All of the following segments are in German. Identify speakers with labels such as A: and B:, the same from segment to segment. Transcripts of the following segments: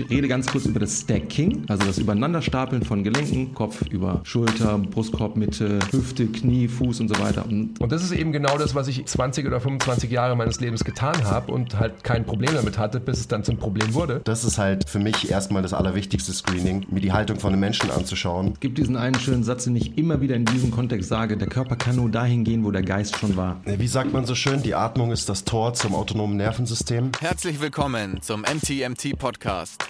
A: Ich rede ganz kurz über das Stacking, also das Übereinanderstapeln von Gelenken, Kopf über Schulter, Brustkorb, Mitte, Hüfte, Knie, Fuß und so weiter.
B: Und, und das ist eben genau das, was ich 20 oder 25 Jahre meines Lebens getan habe und halt kein Problem damit hatte, bis es dann zum Problem wurde.
C: Das ist halt für mich erstmal das allerwichtigste Screening, mir die Haltung von einem Menschen anzuschauen.
A: Es gibt diesen einen schönen Satz, den ich immer wieder in diesem Kontext sage, der Körper kann nur dahin gehen, wo der Geist schon war.
C: Wie sagt man so schön, die Atmung ist das Tor zum autonomen Nervensystem.
D: Herzlich willkommen zum MTMT Podcast.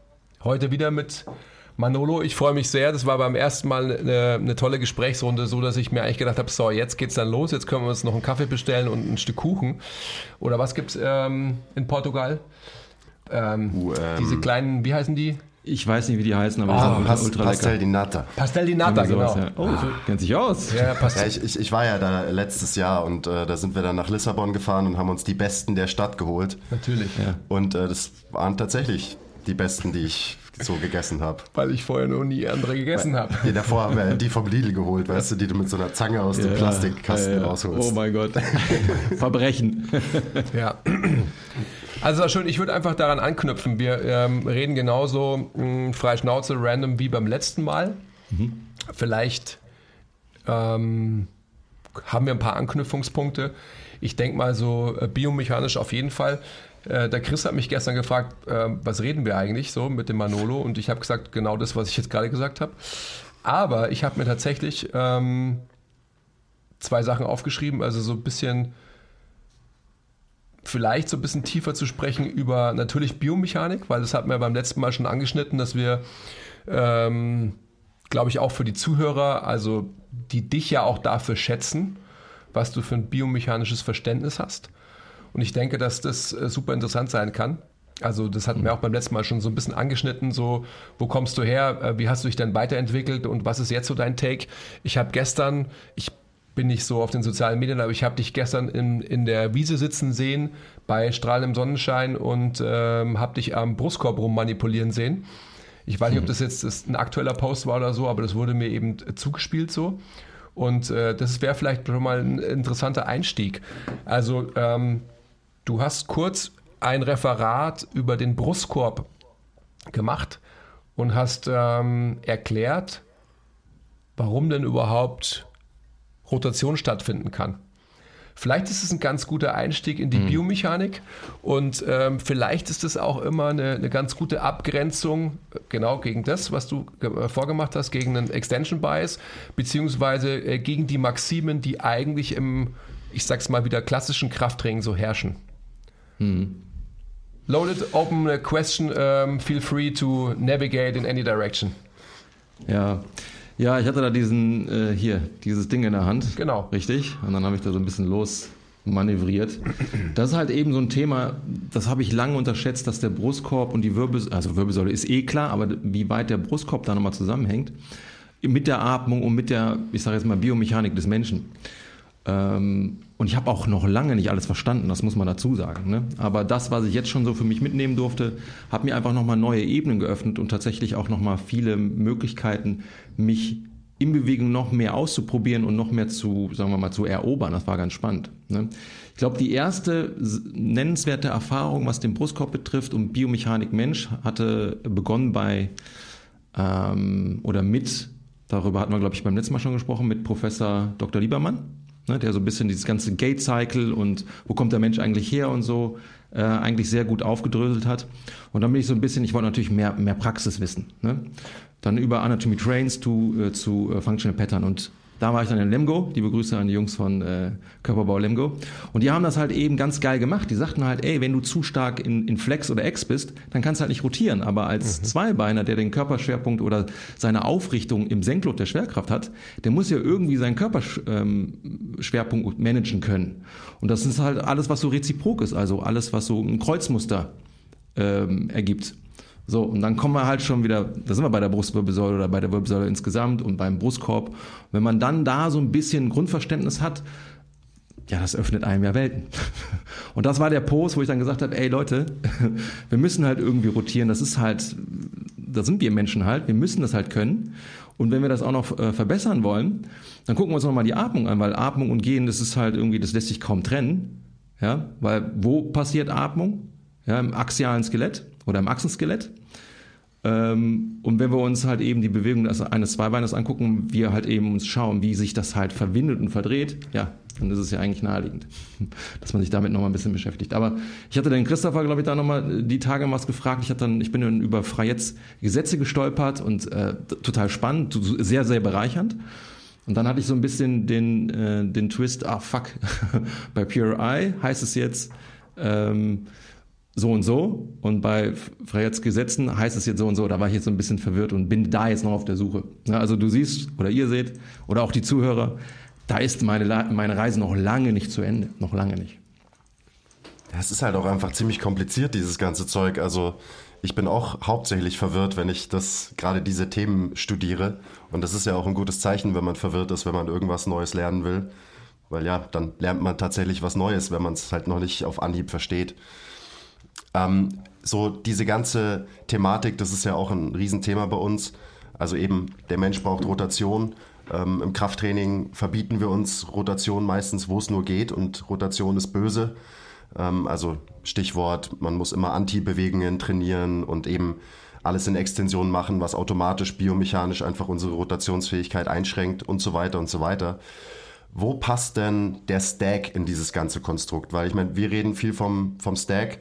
B: Heute wieder mit Manolo. Ich freue mich sehr. Das war beim ersten Mal eine, eine, tolle Gesprächsrunde, so dass ich mir eigentlich gedacht habe, so, jetzt geht's dann los. Jetzt können wir uns noch einen Kaffee bestellen und ein Stück Kuchen. Oder was gibt's ähm, in Portugal? Ähm, uh, ähm, diese kleinen, wie heißen die?
A: Ich weiß nicht, wie die heißen, aber
C: oh, die sind Pas ultra Pastel di Nata.
B: Pastel di Nata, genau.
A: Ja. Oh, ah. kennt sich aus.
C: Ja, ja, ich, ich, ich, war ja da letztes Jahr und äh, da sind wir dann nach Lissabon gefahren und haben uns die Besten der Stadt geholt.
B: Natürlich. Ja.
C: Und äh, das waren tatsächlich die Besten, die ich so gegessen habe.
B: Weil ich vorher noch nie andere gegessen habe.
C: Ja, davor haben wir die vom Lidl geholt, weißt du, die du mit so einer Zange aus ja, dem Plastikkasten ja, ja. rausholst.
A: Oh mein Gott. Verbrechen.
B: ja. Also schön, ich würde einfach daran anknüpfen. Wir ähm, reden genauso mh, hm, frei Schnauze, random wie beim letzten Mal. Mhm. Vielleicht ähm, haben wir ein paar Anknüpfungspunkte. Ich denke mal so äh, biomechanisch auf jeden Fall. Äh, der Chris hat mich gestern gefragt, äh, was reden wir eigentlich so mit dem Manolo? Und ich habe gesagt, genau das, was ich jetzt gerade gesagt habe. Aber ich habe mir tatsächlich ähm, zwei Sachen aufgeschrieben, also so ein bisschen, vielleicht so ein bisschen tiefer zu sprechen über natürlich Biomechanik, weil das hatten wir beim letzten Mal schon angeschnitten, dass wir, ähm, glaube ich, auch für die Zuhörer, also die dich ja auch dafür schätzen, was du für ein biomechanisches Verständnis hast. Und ich denke, dass das äh, super interessant sein kann. Also das hatten wir auch beim letzten Mal schon so ein bisschen angeschnitten, so wo kommst du her, äh, wie hast du dich denn weiterentwickelt und was ist jetzt so dein Take? Ich habe gestern, ich bin nicht so auf den sozialen Medien, aber ich habe dich gestern in, in der Wiese sitzen sehen, bei strahlendem Sonnenschein und ähm, habe dich am Brustkorb rummanipulieren sehen. Ich weiß nicht, ob hm. das jetzt ein aktueller Post war oder so, aber das wurde mir eben zugespielt so. Und äh, das wäre vielleicht schon mal ein interessanter Einstieg. Also ähm, Du hast kurz ein Referat über den Brustkorb gemacht und hast ähm, erklärt, warum denn überhaupt Rotation stattfinden kann. Vielleicht ist es ein ganz guter Einstieg in die mhm. Biomechanik und ähm, vielleicht ist es auch immer eine, eine, ganz gute Abgrenzung genau gegen das, was du äh, vorgemacht hast, gegen einen Extension Bias, beziehungsweise äh, gegen die Maximen, die eigentlich im, ich sag's mal wieder, klassischen Krafttraining so herrschen. Hm. Loaded, open a question, um, feel free to navigate in any direction.
A: Ja. Ja, ich hatte da diesen, äh, hier, dieses Ding in der Hand.
B: Genau.
A: Richtig. Und dann habe ich da so ein bisschen los manövriert. Das ist halt eben so ein Thema, das habe ich lange unterschätzt, dass der Brustkorb und die Wirbelsäule, also Wirbelsäule ist eh klar, aber wie weit der Brustkorb da nochmal zusammenhängt, mit der Atmung und mit der, ich sage jetzt mal, Biomechanik des Menschen. Ähm, und ich habe auch noch lange nicht alles verstanden, das muss man dazu sagen. Ne? Aber das, was ich jetzt schon so für mich mitnehmen durfte, hat mir einfach nochmal neue Ebenen geöffnet und tatsächlich auch nochmal viele Möglichkeiten, mich in Bewegung noch mehr auszuprobieren und noch mehr zu, sagen wir mal, zu erobern. Das war ganz spannend. Ne? Ich glaube, die erste nennenswerte Erfahrung, was den Brustkorb betrifft und Biomechanik Mensch, hatte begonnen bei ähm, oder mit, darüber hatten wir, glaube ich, beim letzten Mal schon gesprochen, mit Professor Dr. Liebermann ne, der so ein bisschen dieses ganze Gate-Cycle und wo kommt der Mensch eigentlich her und so äh, eigentlich sehr gut aufgedröselt hat. Und dann bin ich so ein bisschen, ich wollte natürlich mehr, mehr Praxis wissen. Ne? Dann über Anatomy Trains to, äh, zu äh, Functional Pattern und Da war ich dann in Lemgo, die Begrüße an die Jungs von äh, Körperbau Lemgo. Und die haben das halt eben ganz geil gemacht. Die sagten halt, ey, wenn du zu stark in, in Flex oder X bist, dann kannst du halt nicht rotieren. Aber als mhm. Zweibeiner, der den Körperschwerpunkt oder seine Aufrichtung im Senklot der Schwerkraft hat, der muss ja irgendwie seinen Körperschwerpunkt ähm, managen können. Und das ist halt alles, was so reziprok ist, also alles, was so ein Kreuzmuster ähm, ergibt. So, und dann kommen wir halt schon wieder, da sind wir bei der Brustwirbelsäule oder bei der Wirbelsäule insgesamt und beim Brustkorb. Wenn man dann da so ein bisschen Grundverständnis hat, ja, das öffnet einem ja Welten. Und das war der Post, wo ich dann gesagt habe, ey Leute, wir müssen halt irgendwie rotieren. Das ist halt, da sind wir Menschen halt, wir müssen das halt können. Und wenn wir das auch noch äh, verbessern wollen, dann gucken wir uns nochmal die Atmung an, weil Atmung und Gehen, das ist halt irgendwie, das lässt sich kaum trennen. Ja, weil wo passiert Atmung? Ja, im axialen Skelett oder im Achsenskelett. Ähm, und wenn wir uns halt eben die Bewegung eines Zweibeines angucken, wir halt eben uns schauen, wie sich das halt verwindet und verdreht, ja, dann ist es ja eigentlich naheliegend, dass man sich damit nochmal ein bisschen beschäftigt. Aber ich hatte den Christopher, glaube ich, da nochmal die Tage was gefragt. Ich, hatte dann, ich bin dann über Freiets Gesetze gestolpert und äh, total spannend, sehr, sehr bereichernd. Und dann hatte ich so ein bisschen den, äh, den Twist, ah fuck, bei Pure Eye heißt es jetzt, ähm, so und so und bei Freyets Gesetzen heißt es jetzt so und so. Da war ich jetzt so ein bisschen verwirrt und bin da jetzt noch auf der Suche. also du siehst oder ihr seht oder auch die Zuhörer, da ist meine, meine Reise noch lange nicht zu Ende. Noch lange nicht.
C: Es ist halt auch einfach ziemlich kompliziert, dieses ganze Zeug. Also ich bin auch hauptsächlich verwirrt, wenn ich das gerade diese Themen studiere. Und das ist ja auch ein gutes Zeichen, wenn man verwirrt ist, wenn man irgendwas Neues lernen will. Weil ja, dann lernt man tatsächlich was Neues, wenn man es halt noch nicht auf Anhieb versteht. Ähm, so diese ganze Thematik, das ist ja auch ein Riesenthema bei uns. Also eben, der Mensch braucht Rotation. Ähm, Im Krafttraining verbieten wir uns Rotation meistens, wo es nur geht und Rotation ist böse. Ähm, also Stichwort, man muss immer Anti-Bewegungen trainieren und eben alles in Extension machen, was automatisch biomechanisch einfach unsere Rotationsfähigkeit einschränkt und so weiter und so weiter. Wo passt denn der Stack in dieses ganze Konstrukt? Weil ich meine, wir reden viel vom, vom Stack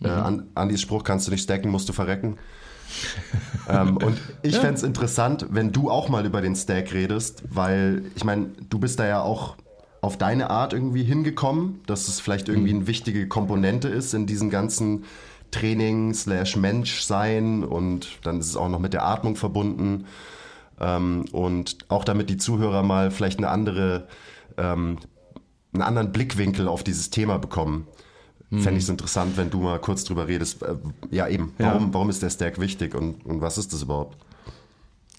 C: mhm. Äh, Andis Spruch, kannst du nicht stacken, musst du verrecken. ähm, und ich ja. fände es interessant, wenn du auch mal über den Stack redest, weil ich meine, du bist da ja auch auf deine Art irgendwie hingekommen, dass es vielleicht irgendwie mhm. eine wichtige Komponente ist in diesem ganzen Training slash Mensch sein und dann ist es auch noch mit der Atmung verbunden ähm, und auch damit die Zuhörer mal vielleicht eine andere, ähm, einen anderen Blickwinkel auf dieses Thema bekommen. Mhm. Fände ich es interessant, wenn du mal kurz drüber redest. Äh, ja, eben, warum, ja. warum ist der Stack wichtig und, und was ist das überhaupt?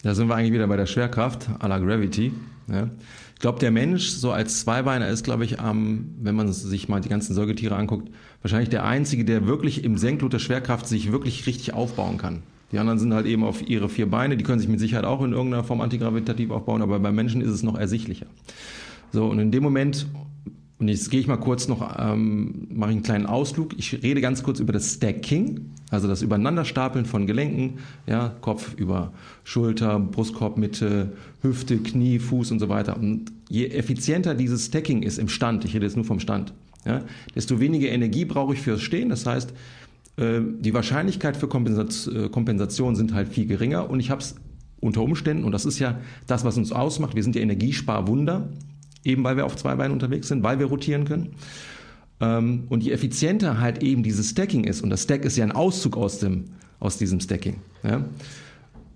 A: Da sind wir eigentlich wieder bei der Schwerkraft, à la Gravity. Ja. Ich glaube, der Mensch so als Zweibeiner ist, glaube ich, ähm, wenn man sich mal die ganzen Säugetiere anguckt, wahrscheinlich der Einzige, der wirklich im Senklot der Schwerkraft sich wirklich richtig aufbauen kann. Die anderen sind halt eben auf ihre vier Beine, die können sich mit Sicherheit auch in irgendeiner Form antigravitativ aufbauen, aber bei Menschen ist es noch ersichtlicher. So, und in dem Moment, und jetzt gehe ich mal kurz noch, ähm, mache einen kleinen Ausflug. Ich rede ganz kurz über das Stacking, also das Übereinanderstapeln von Gelenken, ja, Kopf über Schulter, Brustkorb, Mitte, Hüfte, Knie, Fuß und so weiter. Und je effizienter dieses Stacking ist im Stand, ich rede jetzt nur vom Stand, ja, desto weniger Energie brauche ich fürs Stehen. Das heißt, äh, die Wahrscheinlichkeit für äh, Kompensation sind halt viel geringer und ich habe es unter Umständen, und das ist ja das, was uns ausmacht, wir sind ja Energiesparwunder, eben weil wir auf zwei Beinen unterwegs sind, weil wir rotieren können. Ähm, und je effizienter halt eben dieses Stacking ist, und das Stack ist ja ein Auszug aus, dem, aus diesem Stacking, ja,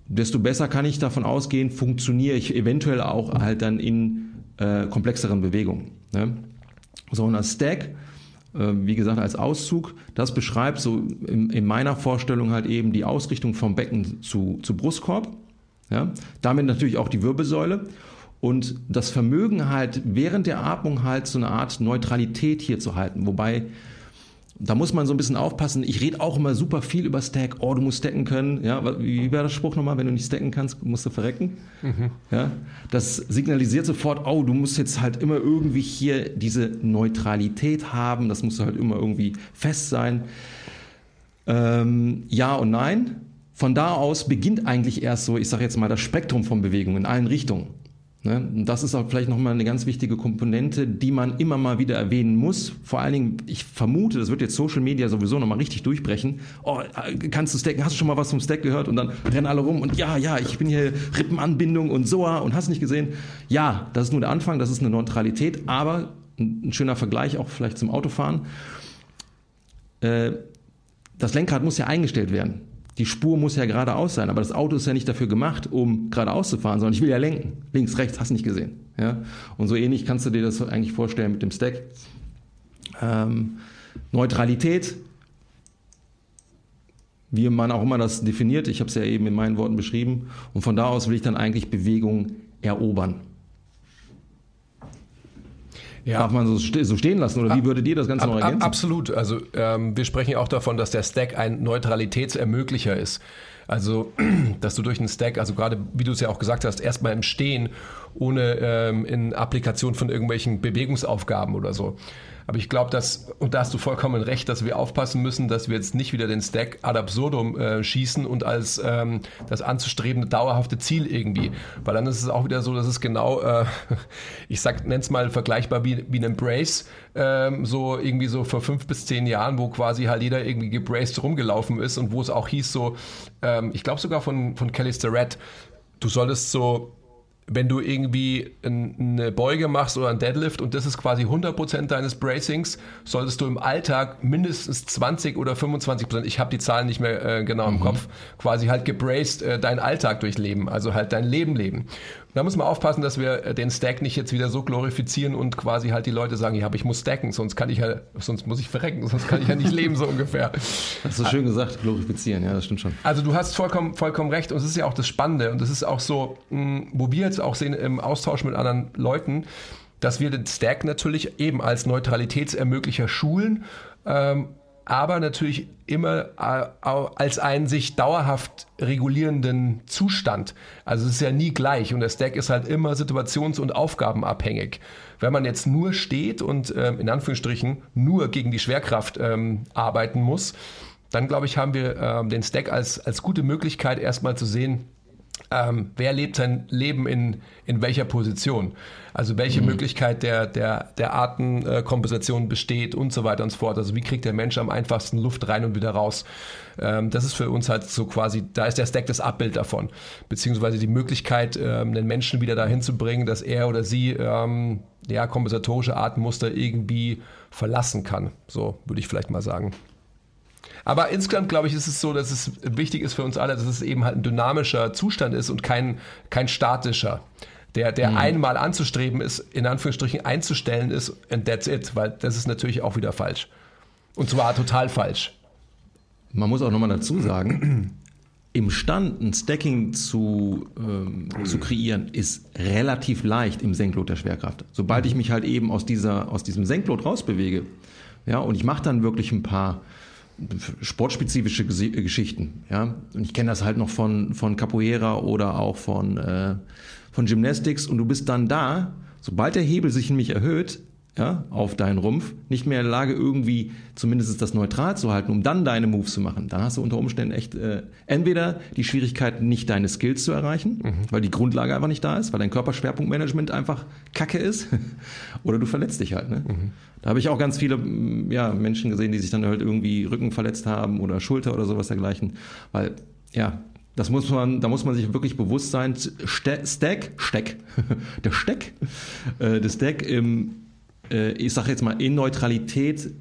A: desto besser kann ich davon ausgehen, funktioniere ich eventuell auch halt dann in äh, komplexeren Bewegungen. Ja. So, das Stack, äh, wie gesagt, als Auszug, das beschreibt so in, in, meiner Vorstellung halt eben die Ausrichtung vom Becken zu, zu Brustkorb. Ja. Damit natürlich auch die Wirbelsäule und das Vermögen halt während der Atmung halt so eine Art Neutralität hier zu halten. Wobei, da muss man so ein bisschen aufpassen. Ich rede auch immer super viel über Stack. Oh, du musst stacken können. Ja, wie wäre das Spruch nochmal? Wenn du nicht stacken kannst, musst du verrecken. Mhm. Ja, das signalisiert sofort, oh, du musst jetzt halt immer irgendwie hier diese Neutralität haben. Das muss halt immer irgendwie fest sein. Ähm, ja und nein. Von da aus beginnt eigentlich erst so, ich sage jetzt mal, das Spektrum von Bewegungen in allen Richtungen. Ne? Das ist auch vielleicht nochmal eine ganz wichtige Komponente, die man immer mal wieder erwähnen muss. Vor allen Dingen, ich vermute, das wird jetzt Social Media sowieso nochmal richtig durchbrechen. Oh, kannst du stacken? Hast du schon mal was vom Stack gehört? Und dann rennen alle rum und ja, ja, ich bin hier Rippenanbindung und SOA und hast nicht gesehen. Ja, das ist nur der Anfang, das ist eine Neutralität, aber ein schöner Vergleich auch vielleicht zum Autofahren. Äh, das Lenkrad muss ja eingestellt werden die Spur muss ja geradeaus sein, aber das Auto ist ja nicht dafür gemacht, um geradeaus zu fahren, sondern ich will ja lenken. Links, rechts, hast nicht gesehen. Ja? Und so ähnlich kannst du dir das eigentlich vorstellen mit dem Stack. Ähm, Neutralität, wie man auch immer das definiert, ich habe es ja eben in meinen Worten beschrieben. Und von da aus will ich dann eigentlich Bewegung erobern. Ja. Darf man so, so stehen lassen oder wie würdet ihr das Ganze ab, noch ergänzen?
B: Absolut. Also ähm, wir sprechen ja auch davon, dass der Stack ein Neutralitätsermöglicher ist. Also, dass du durch einen Stack, also gerade wie du es ja auch gesagt hast, erstmal im Stehen, ohne ähm, in Applikation von irgendwelchen Bewegungsaufgaben oder so, aber ich glaube, dass, und da hast du vollkommen recht, dass wir aufpassen müssen, dass wir jetzt nicht wieder den Stack ad absurdum äh, schießen und als ähm, das anzustrebende dauerhafte Ziel irgendwie. Weil dann ist es auch wieder so, dass es genau, äh, ich sag, nenn's mal vergleichbar wie, wie ein Embrace, ähm, so irgendwie so vor fünf bis zehn Jahren, wo quasi halt jeder irgendwie gebraced rumgelaufen ist und wo es auch hieß so, ähm, ich glaube sogar von, von Kelly Starrett, du solltest so wenn du irgendwie eine Beuge machst oder ein Deadlift und das ist quasi 100% deines Bracings, solltest du im Alltag mindestens 20 oder 25%, ich habe die Zahlen nicht mehr äh, genau im mhm. Kopf, quasi halt gebraced äh, deinen Alltag durchleben, also halt dein Leben leben. Da muss man aufpassen, dass wir äh, den Stack nicht jetzt wieder so glorifizieren und quasi halt die Leute sagen, ja, aber ich muss stacken, sonst kann ich ja, sonst muss ich verrecken, sonst kann ich ja nicht leben, so ungefähr.
A: Hast du schön gesagt, glorifizieren, ja, das stimmt schon.
B: Also du hast vollkommen, vollkommen recht und es ist ja auch das Spannende und das ist auch so, mh, wo wir jetzt auch sehen im Austausch mit anderen Leuten, dass wir den Stack natürlich eben als Neutralitätsermöglicher schulen ähm, aber natürlich immer äh, als einen sich dauerhaft regulierenden Zustand. Also es ist ja nie gleich und der Stack ist halt immer situations- und aufgabenabhängig. Wenn man jetzt nur steht und ähm, in Anführungsstrichen nur gegen die Schwerkraft ähm, arbeiten muss, dann glaube ich, haben wir ähm, den Stack als, als gute Möglichkeit erstmal zu sehen, ähm, wer lebt sein Leben in, in welcher Position. Also welche mhm. Möglichkeit der, der, der Artenkompensation besteht und so weiter und so fort. Also wie kriegt der Mensch am einfachsten Luft rein und wieder raus. Ähm, das ist für uns halt so quasi, da ist der Stack das Abbild davon. Beziehungsweise die Möglichkeit, ähm, den Menschen wieder dahin zu bringen, dass er oder sie ähm, ja, kompensatorische Artenmuster irgendwie verlassen kann. So würde ich vielleicht mal sagen. Aber insgesamt glaube ich, ist es so, dass es wichtig ist für uns alle, dass es eben halt ein dynamischer Zustand ist und kein, kein statischer. Der, der mhm. einmal anzustreben ist, in Anführungsstrichen einzustellen ist, and that's it, weil das ist natürlich auch wieder falsch. Und zwar total falsch.
A: Man muss auch nochmal dazu sagen, imstand ein Stacking zu, ähm, zu kreieren, ist relativ leicht im Senklot der Schwerkraft. Sobald ich mich halt eben aus, dieser, aus diesem Senklot rausbewege, ja, und ich mache dann wirklich ein paar sportspezifische Geschichten. Ja? Und ich kenne das halt noch von, von Capoeira oder auch von, äh, von Gymnastics und du bist dann da, sobald der Hebel sich in mich erhöht, ja, auf deinen Rumpf, nicht mehr in der Lage, irgendwie zumindest das neutral zu halten, um dann deine Moves zu machen. Dann hast du unter Umständen echt äh, entweder die Schwierigkeit, nicht deine Skills zu erreichen, mhm. weil die Grundlage einfach nicht da ist, weil dein Körperschwerpunktmanagement einfach kacke ist, oder du verletzt dich halt. Ne? Mhm. Da habe ich auch ganz viele ja, Menschen gesehen, die sich dann halt irgendwie Rücken verletzt haben oder Schulter oder sowas dergleichen, weil ja, das muss man, da muss man sich wirklich bewusst sein. Stack, Steck, der Steck, äh, der Stack im ich sage jetzt mal, in Neutralität,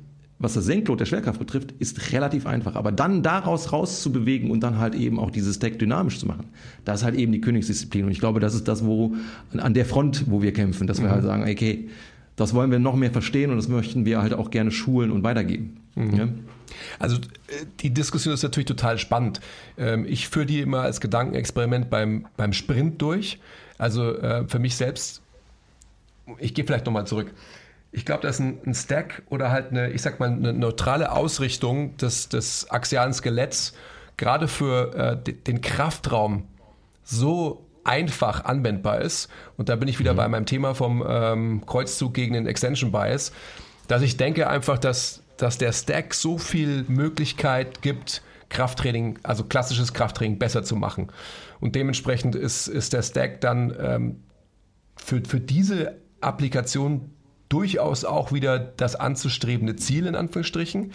A: was das Senklot der Schwerkraft betrifft, ist relativ einfach. Aber dann daraus rauszubewegen und dann halt eben auch dieses Deck dynamisch zu machen, das ist halt eben die Königsdisziplin. Und ich glaube, das ist das, wo an der Front, wo wir kämpfen, dass wir mhm. halt sagen, okay, das wollen wir noch mehr verstehen und das möchten wir halt auch gerne schulen und weitergeben. Mhm. Ja?
B: Also äh, die Diskussion ist natürlich total spannend. Ähm, ich führe die immer als Gedankenexperiment beim, beim Sprint durch. Also äh, für mich selbst, ich gehe vielleicht nochmal zurück ich glaube, dass ein, ein, Stack oder halt eine, ich sag mal, eine neutrale Ausrichtung des, des axialen Skeletts gerade für äh, den Kraftraum so einfach anwendbar ist. Und da bin ich wieder mhm. bei meinem Thema vom ähm, Kreuzzug gegen den Extension Bias, dass ich denke einfach, dass, dass der Stack so viel Möglichkeit gibt, Krafttraining, also klassisches Krafttraining besser zu machen. Und dementsprechend ist, ist der Stack dann ähm, für, für diese Applikation durchaus auch wieder das anzustrebende Ziel in Anführungsstrichen.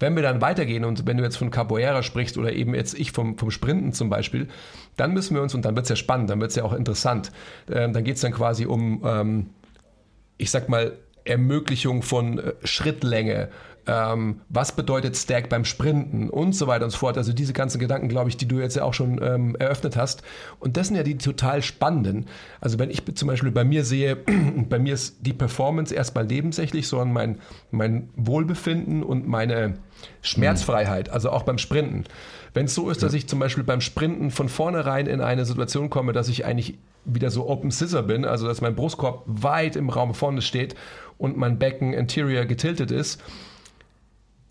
B: Wenn wir dann weitergehen und wenn du jetzt von Capoeira sprichst oder eben jetzt ich vom, vom Sprinten zum Beispiel, dann müssen wir uns, und dann wird es ja spannend, dann wird es ja auch interessant, ähm, dann geht es dann quasi um, ähm, ich sag mal, Ermöglichung von äh, Schrittlänge, ähm, was bedeutet Stack beim Sprinten und so weiter und so fort. Also diese ganzen Gedanken, glaube ich, die du jetzt ja auch schon ähm, eröffnet hast. Und das sind ja die total spannenden. Also wenn ich zum Beispiel bei mir sehe, bei mir ist die Performance erstmal nebensächlich, sondern mein, mein Wohlbefinden und meine Schmerzfreiheit, also auch beim Sprinten. Wenn es so ist, dass ich zum Beispiel beim Sprinten von vornherein in eine Situation komme, dass ich eigentlich wieder so Open Scissor bin, also dass mein Brustkorb weit im Raum vorne steht und mein Becken Interior getiltet ist,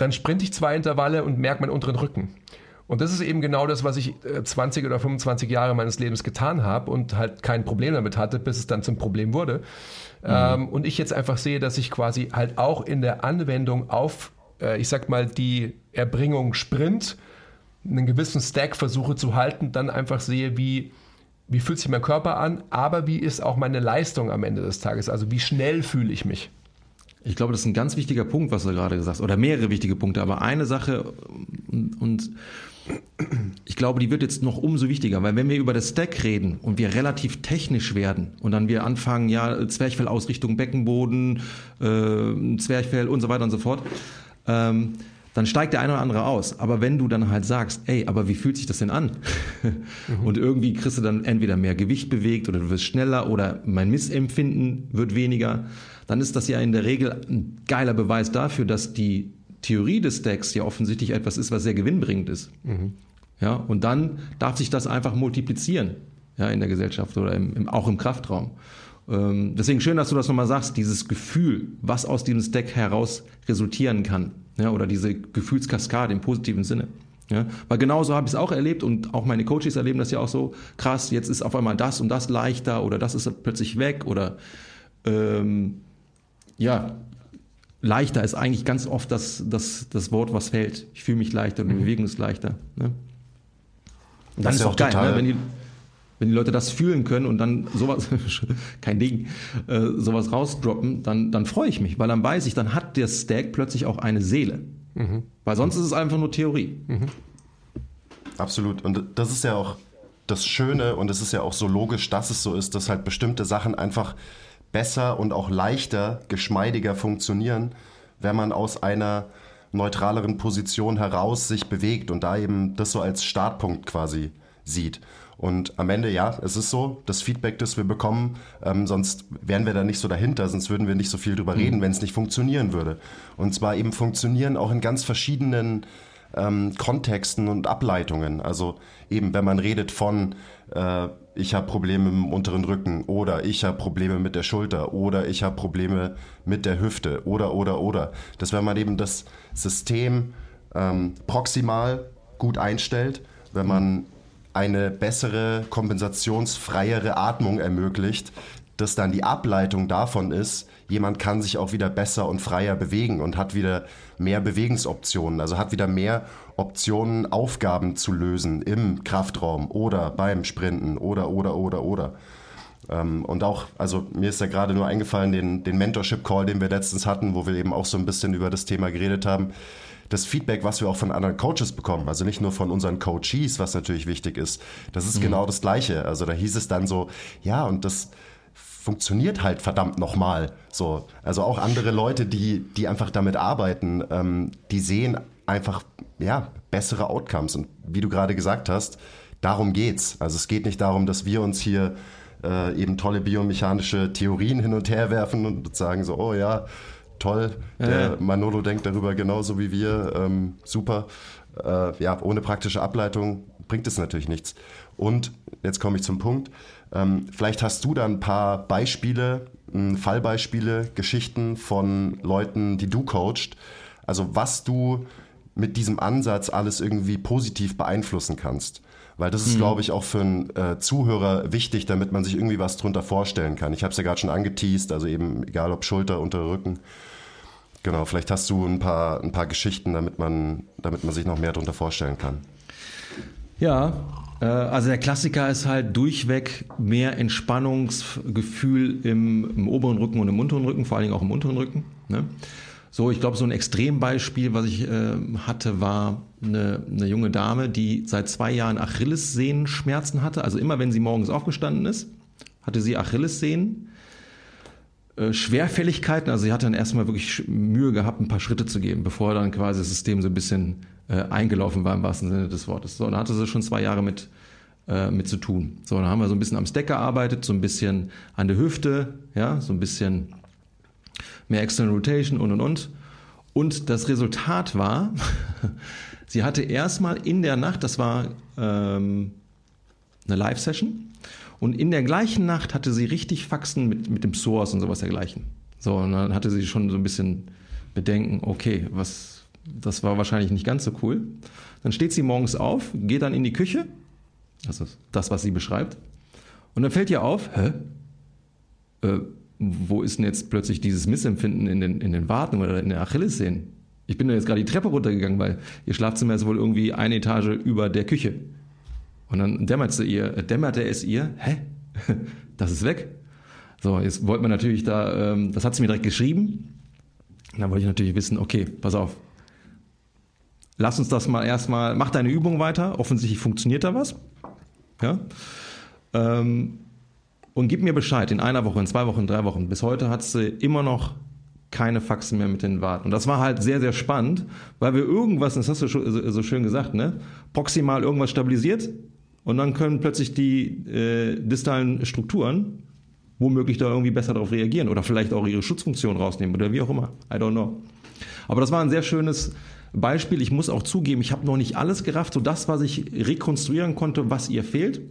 B: dann sprinte ich zwei Intervalle und merke meinen unteren Rücken. Und das ist eben genau das, was ich 20 äh, oder 25 Jahre meines Lebens getan habe und halt kein Problem damit hatte, bis es dann zum Problem wurde. Mhm. Ähm, und ich jetzt einfach sehe, dass ich quasi halt auch in der Anwendung auf, äh, ich sag mal, die Erbringung Sprint, einen gewissen Stack versuche zu halten, dann einfach sehe, wie, wie fühlt sich mein Körper an, aber wie ist auch meine Leistung am Ende des Tages, also wie schnell fühle ich mich.
A: Ich glaube, das ist ein ganz wichtiger Punkt, was du gerade gesagt hast, oder mehrere wichtige Punkte, aber eine Sache und, ich glaube, die wird jetzt noch umso wichtiger, weil wenn wir über das Stack reden und wir relativ technisch werden und dann wir anfangen, ja, Zwerchfellausrichtung, Beckenboden, äh, Zwerchfell und so weiter und so fort, ähm, dann steigt der eine oder andere aus. Aber wenn du dann halt sagst, ey, aber wie fühlt sich das denn an? Mhm. Und irgendwie kriegst du dann entweder mehr Gewicht bewegt oder du wirst schneller oder mein Missempfinden wird weniger, dann ist das ja in der Regel ein geiler Beweis dafür, dass die Theorie des Stacks ja offensichtlich etwas ist, was sehr gewinnbringend ist. Mhm. Ja, und dann darf sich das einfach multiplizieren, ja, in der Gesellschaft oder im, im, auch im Kraftraum. Ähm, deswegen schön, dass du das nochmal sagst, dieses Gefühl, was aus diesem Stack heraus resultieren kann, ja, oder diese Gefühlskaskade im positiven Sinne. Ja, weil genauso habe ich es auch erlebt und auch meine Coaches erleben das ja auch so, krass, jetzt ist auf einmal das und das leichter oder das ist plötzlich weg oder ähm, ja, leichter ist eigentlich ganz oft das, das, das Wort, was fällt. Ich fühle mich leichter und die mhm. Bewegung ist leichter. Ne? Und dann das ist auch geil, ne? wenn, die, wenn die Leute das fühlen können und dann sowas, kein Ding, äh, sowas rausdroppen, dann, dann freue ich mich, weil dann weiß ich, dann hat der Stack plötzlich auch eine Seele. Mhm. Weil sonst ist es einfach nur Theorie. Mhm.
C: Absolut. Und das ist ja auch das Schöne und es ist ja auch so logisch, dass es so ist, dass halt bestimmte Sachen einfach besser und auch leichter, geschmeidiger funktionieren, wenn man aus einer neutraleren Position heraus sich bewegt und da eben das so als Startpunkt quasi sieht. Und am Ende, ja, es ist so, das Feedback, das wir bekommen, ähm, sonst wären wir da nicht so dahinter, sonst würden wir nicht so viel drüber mhm. reden, wenn es nicht funktionieren würde. Und zwar eben funktionieren auch in ganz verschiedenen ähm, Kontexten und Ableitungen. Also eben, wenn man redet von äh, ich habe Probleme im unteren Rücken oder ich habe Probleme mit der Schulter oder ich habe Probleme mit der Hüfte oder oder oder. Das wenn man eben das System ähm, proximal gut einstellt, wenn man eine bessere, kompensationsfreiere Atmung ermöglicht, dass dann die Ableitung davon ist, jemand kann sich auch wieder besser und freier bewegen und hat wieder mehr Bewegungsoptionen, also hat wieder mehr Optionen, Aufgaben zu lösen im Kraftraum oder beim Sprinten oder, oder, oder, oder. Ähm, und auch, also mir ist ja gerade nur eingefallen, den, den Mentorship-Call, den wir letztens hatten, wo wir eben auch so ein bisschen über das Thema geredet haben. Das Feedback, was wir auch von anderen Coaches bekommen, also nicht nur von unseren Coaches, was natürlich wichtig ist, das ist mhm. genau das Gleiche. Also da hieß es dann so, ja, und das, funktioniert halt verdammt nochmal. So, also auch andere Leute, die, die einfach damit arbeiten, ähm, die sehen einfach ja bessere Outcomes. Und wie du gerade gesagt hast, darum geht's. Also es geht nicht darum, dass wir uns hier äh, eben tolle biomechanische Theorien hin und her werfen und sagen so, oh ja, toll, der Manolo denkt darüber genauso wie wir, ähm, super. Äh, ja, ohne praktische Ableitung bringt es natürlich nichts. Und jetzt komme ich zum Punkt. Ähm, vielleicht hast du da ein paar Beispiele, Fallbeispiele, Geschichten von Leuten, die du coachst. Also was du mit diesem Ansatz alles irgendwie positiv beeinflussen kannst. Weil das ist, mhm. glaube ich, auch für einen äh, Zuhörer wichtig, damit man sich irgendwie was drunter vorstellen kann. Ich habe es ja gerade schon angeteased, also eben egal ob Schulter, unter Rücken. Genau, vielleicht hast du ein paar, ein paar Geschichten, damit man, damit man sich noch mehr darunter vorstellen kann.
A: Ja, Äh, also der Klassiker ist halt durchweg mehr Entspannungsgefühl im, im, oberen Rücken und im unteren Rücken, vor allen Dingen auch im unteren Rücken. Ne? So, ich glaube, so ein Extrembeispiel, was ich äh, hatte, war eine, eine junge Dame, die seit zwei Jahren Achillessehenschmerzen hatte. Also immer, wenn sie morgens aufgestanden ist, hatte sie Achillessehnen. Äh, Schwerfälligkeiten, also sie hatte dann erstmal wirklich Mühe gehabt, ein paar Schritte zu gehen, bevor dann quasi das System so ein bisschen äh, eingelaufen war im wahrsten Sinne des Wortes. So, und da hatte sie schon zwei Jahre mit, äh, mit zu tun. So, dann haben wir so ein bisschen am Stack gearbeitet, so ein bisschen an der Hüfte, ja, so ein bisschen mehr External Rotation und und und. Und das Resultat war, sie hatte erstmal in der Nacht, das war ähm, eine Live-Session, und in der gleichen Nacht hatte sie richtig Faxen mit, mit dem Source und sowas dergleichen. So, und dann hatte sie schon so ein bisschen Bedenken, okay, was, das war wahrscheinlich nicht ganz so cool. Dann steht sie morgens auf, geht dann in die Küche, das ist das, was sie beschreibt, und dann fällt ihr auf, hä? Äh, wo ist denn jetzt plötzlich dieses Missempfinden in den, in den Warten oder in der Achillessehnen? Ich bin da jetzt gerade die Treppe runtergegangen, weil ihr Schlafzimmer ist wohl irgendwie eine Etage über der Küche. Und dann dämmerte, ihr, dämmerte es ihr, hä? Das ist weg. So, jetzt wollte man natürlich da, ähm, das hat sie mir direkt geschrieben. Und dann wollte ich natürlich wissen, okay, pass auf. Lass uns das mal erstmal, mach deine Übung weiter. Offensichtlich funktioniert da was. Ja. Ähm, und gib mir Bescheid in einer Woche, in zwei Wochen, in drei Wochen. Bis heute hat sie immer noch keine Faxen mehr mit den Warten. Und das war halt sehr, sehr spannend, weil wir irgendwas, das hast du so schön gesagt, ne, proximal irgendwas stabilisiert und dann können plötzlich die äh, distalen Strukturen womöglich da irgendwie besser darauf reagieren oder vielleicht auch ihre Schutzfunktion rausnehmen oder wie auch immer. I don't know. Aber das war ein sehr schönes Beispiel. Ich muss auch zugeben, ich habe noch nicht alles gerafft. So das, was ich rekonstruieren konnte, was ihr fehlt,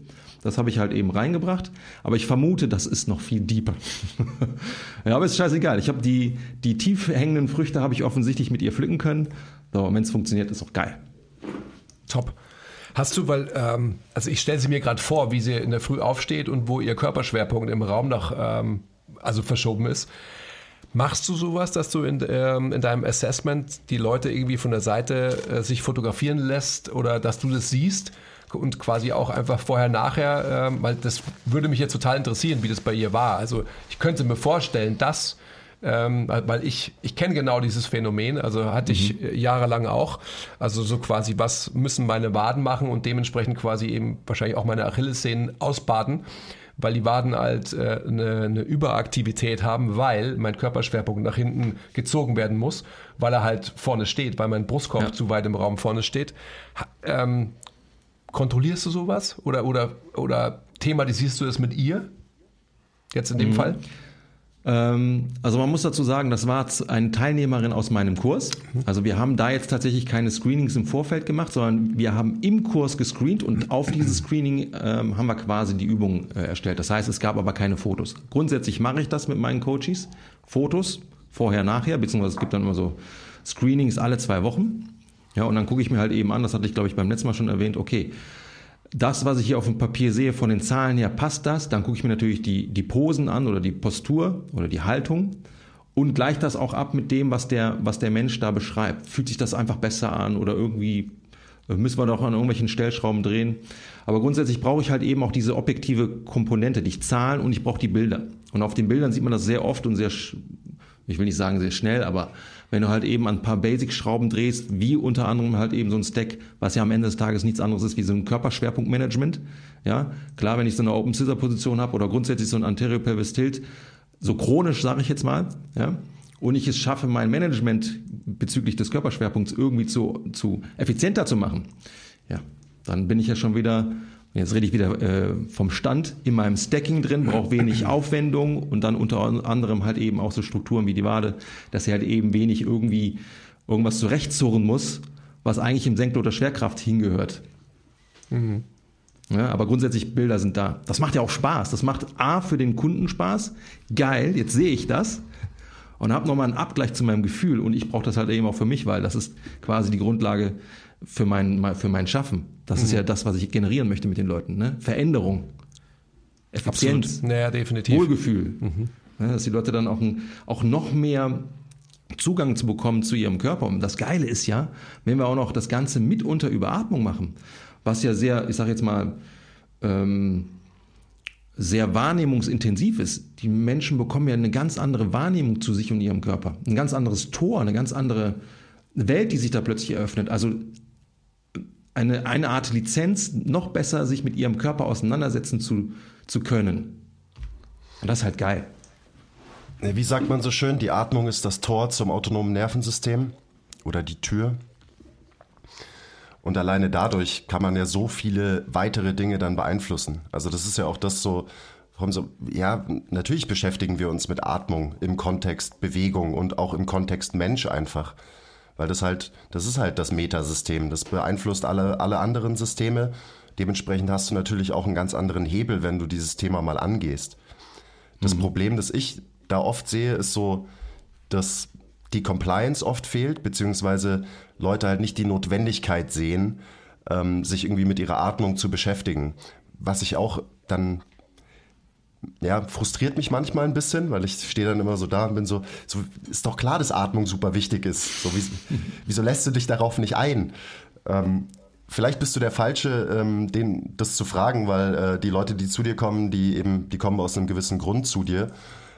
A: das habe ich halt eben reingebracht. Aber ich vermute, das ist noch viel deeper. ja, aber ist scheißegal. Ich habe die, die tief hängenden Früchte habe ich offensichtlich mit ihr pflücken können. So, wenn es funktioniert, ist auch geil.
B: Top. Hast du, weil, ähm, also ich stelle sie mir gerade vor, wie sie in der Früh aufsteht und wo ihr Körperschwerpunkt im Raum noch ähm, also verschoben ist. Machst du sowas, dass du in, ähm, in deinem Assessment die Leute irgendwie von der Seite äh, sich fotografieren lässt oder dass du das siehst und quasi auch einfach vorher, nachher, äh, weil das würde mich jetzt total interessieren, wie das bei ihr war. Also ich könnte mir vorstellen, dass ähm, weil ich, ich kenne genau dieses Phänomen, also hatte ich mhm. jahrelang auch. Also so quasi, was müssen meine Waden machen und dementsprechend quasi eben wahrscheinlich auch meine Achillessehnen ausbaden, weil die Waden halt äh, eine, eine Überaktivität haben, weil mein Körperschwerpunkt nach hinten gezogen werden muss, weil er halt vorne steht, weil mein Brustkorb ja. zu weit im Raum vorne steht. Ähm, kontrollierst du sowas oder, oder, oder thematisierst du das mit ihr? Jetzt in dem mhm. Fall?
A: Ähm, also man muss dazu sagen, das war eine Teilnehmerin aus meinem Kurs. Also wir haben da jetzt tatsächlich keine Screenings im Vorfeld gemacht, sondern wir haben im Kurs gescreent und auf dieses Screening ähm, haben wir quasi die Übung äh, erstellt. Das heißt, es gab aber keine Fotos. Grundsätzlich mache ich das mit meinen Coaches. Fotos, vorher, nachher, beziehungsweise es gibt dann immer so Screenings alle zwei Wochen. Ja, und dann gucke ich mir halt eben an, das hatte ich glaube ich beim letzten Mal schon erwähnt, okay, das, was ich hier auf dem Papier sehe, von den Zahlen her, passt das? Dann gucke ich mir natürlich die, die Posen an oder die Postur oder die Haltung und gleiche das auch ab mit dem, was der, was der Mensch da beschreibt. Fühlt sich das einfach besser an oder irgendwie äh, müssen wir doch an irgendwelchen Stellschrauben drehen. Aber grundsätzlich brauche ich halt eben auch diese objektive Komponente, die Zahlen und ich brauche die Bilder. Und auf den Bildern sieht man das sehr oft und sehr, ich will nicht sagen sehr schnell, aber wenn du halt eben ein paar Basic-Schrauben drehst, wie unter anderem halt eben so ein Stack, was ja am Ende des Tages nichts anderes ist wie so ein Körperschwerpunktmanagement. Ja, klar, wenn ich so eine Open Scissor Position habe oder grundsätzlich so ein Anterior Pelvis Tilt, so chronisch sage ich jetzt mal, ja, und ich es schaffe, mein Management bezüglich des Körperschwerpunkts irgendwie zu, zu effizienter zu machen, ja, dann bin ich ja schon wieder Jetzt rede ich wieder äh, vom Stand in meinem Stacking drin, brauche wenig Aufwendung und dann unter anderem halt eben auch so Strukturen wie die Wade, dass sie halt eben wenig irgendwie irgendwas zurechtzurren muss, was eigentlich im Senkel oder Schwerkraft hingehört. Mhm. Ja, aber grundsätzlich Bilder sind da. Das macht ja auch Spaß. Das macht A für den Kunden Spaß. Geil, jetzt sehe ich das und habe nochmal einen Abgleich zu meinem Gefühl und ich brauche das halt eben auch für mich, weil das ist quasi die Grundlage für mein, für mein Schaffen. Das mhm. ist ja das, was ich generieren möchte mit den Leuten. Ne? Veränderung, Effizienz,
B: naja, definitiv.
A: Wohlgefühl. Mhm. Ja, dass die Leute dann auch, auch noch mehr Zugang zu bekommen zu ihrem Körper. Und das Geile ist ja, wenn wir auch noch das Ganze mitunter über Atmung machen. was ja sehr, ich sage jetzt mal, ähm, sehr wahrnehmungsintensiv ist. Die Menschen bekommen ja eine ganz andere Wahrnehmung zu sich und ihrem Körper. Ein ganz anderes Tor, eine ganz andere Welt, die sich da plötzlich eröffnet. Also eine, eine Art Lizenz, noch besser sich mit ihrem Körper auseinandersetzen zu, zu können. Und das ist halt geil.
C: Wie sagt man so schön, die Atmung ist das Tor zum autonomen Nervensystem oder die Tür. Und alleine dadurch kann man ja so viele weitere Dinge dann beeinflussen. Also das ist ja auch das so, warum so, ja, natürlich beschäftigen wir uns mit Atmung im Kontext Bewegung und auch im Kontext Mensch einfach. Weil das halt, das ist halt das Metasystem. Das beeinflusst alle, alle anderen Systeme. Dementsprechend hast du natürlich auch einen ganz anderen Hebel, wenn du dieses Thema mal angehst. Das mhm. Problem, das ich da oft sehe, ist so, dass die Compliance oft fehlt, beziehungsweise Leute halt nicht die Notwendigkeit sehen, ähm, sich irgendwie mit ihrer Atmung zu beschäftigen. Was ich auch dann, ja, frustriert mich manchmal ein bisschen, weil ich stehe dann immer so da und bin so, so ist doch klar, dass Atmung super wichtig ist. So, wie, wieso lässt du dich darauf nicht ein? Ähm, vielleicht bist du der Falsche, ähm, den, das zu fragen, weil äh, die Leute, die zu dir kommen, die eben, die kommen aus einem gewissen Grund zu dir.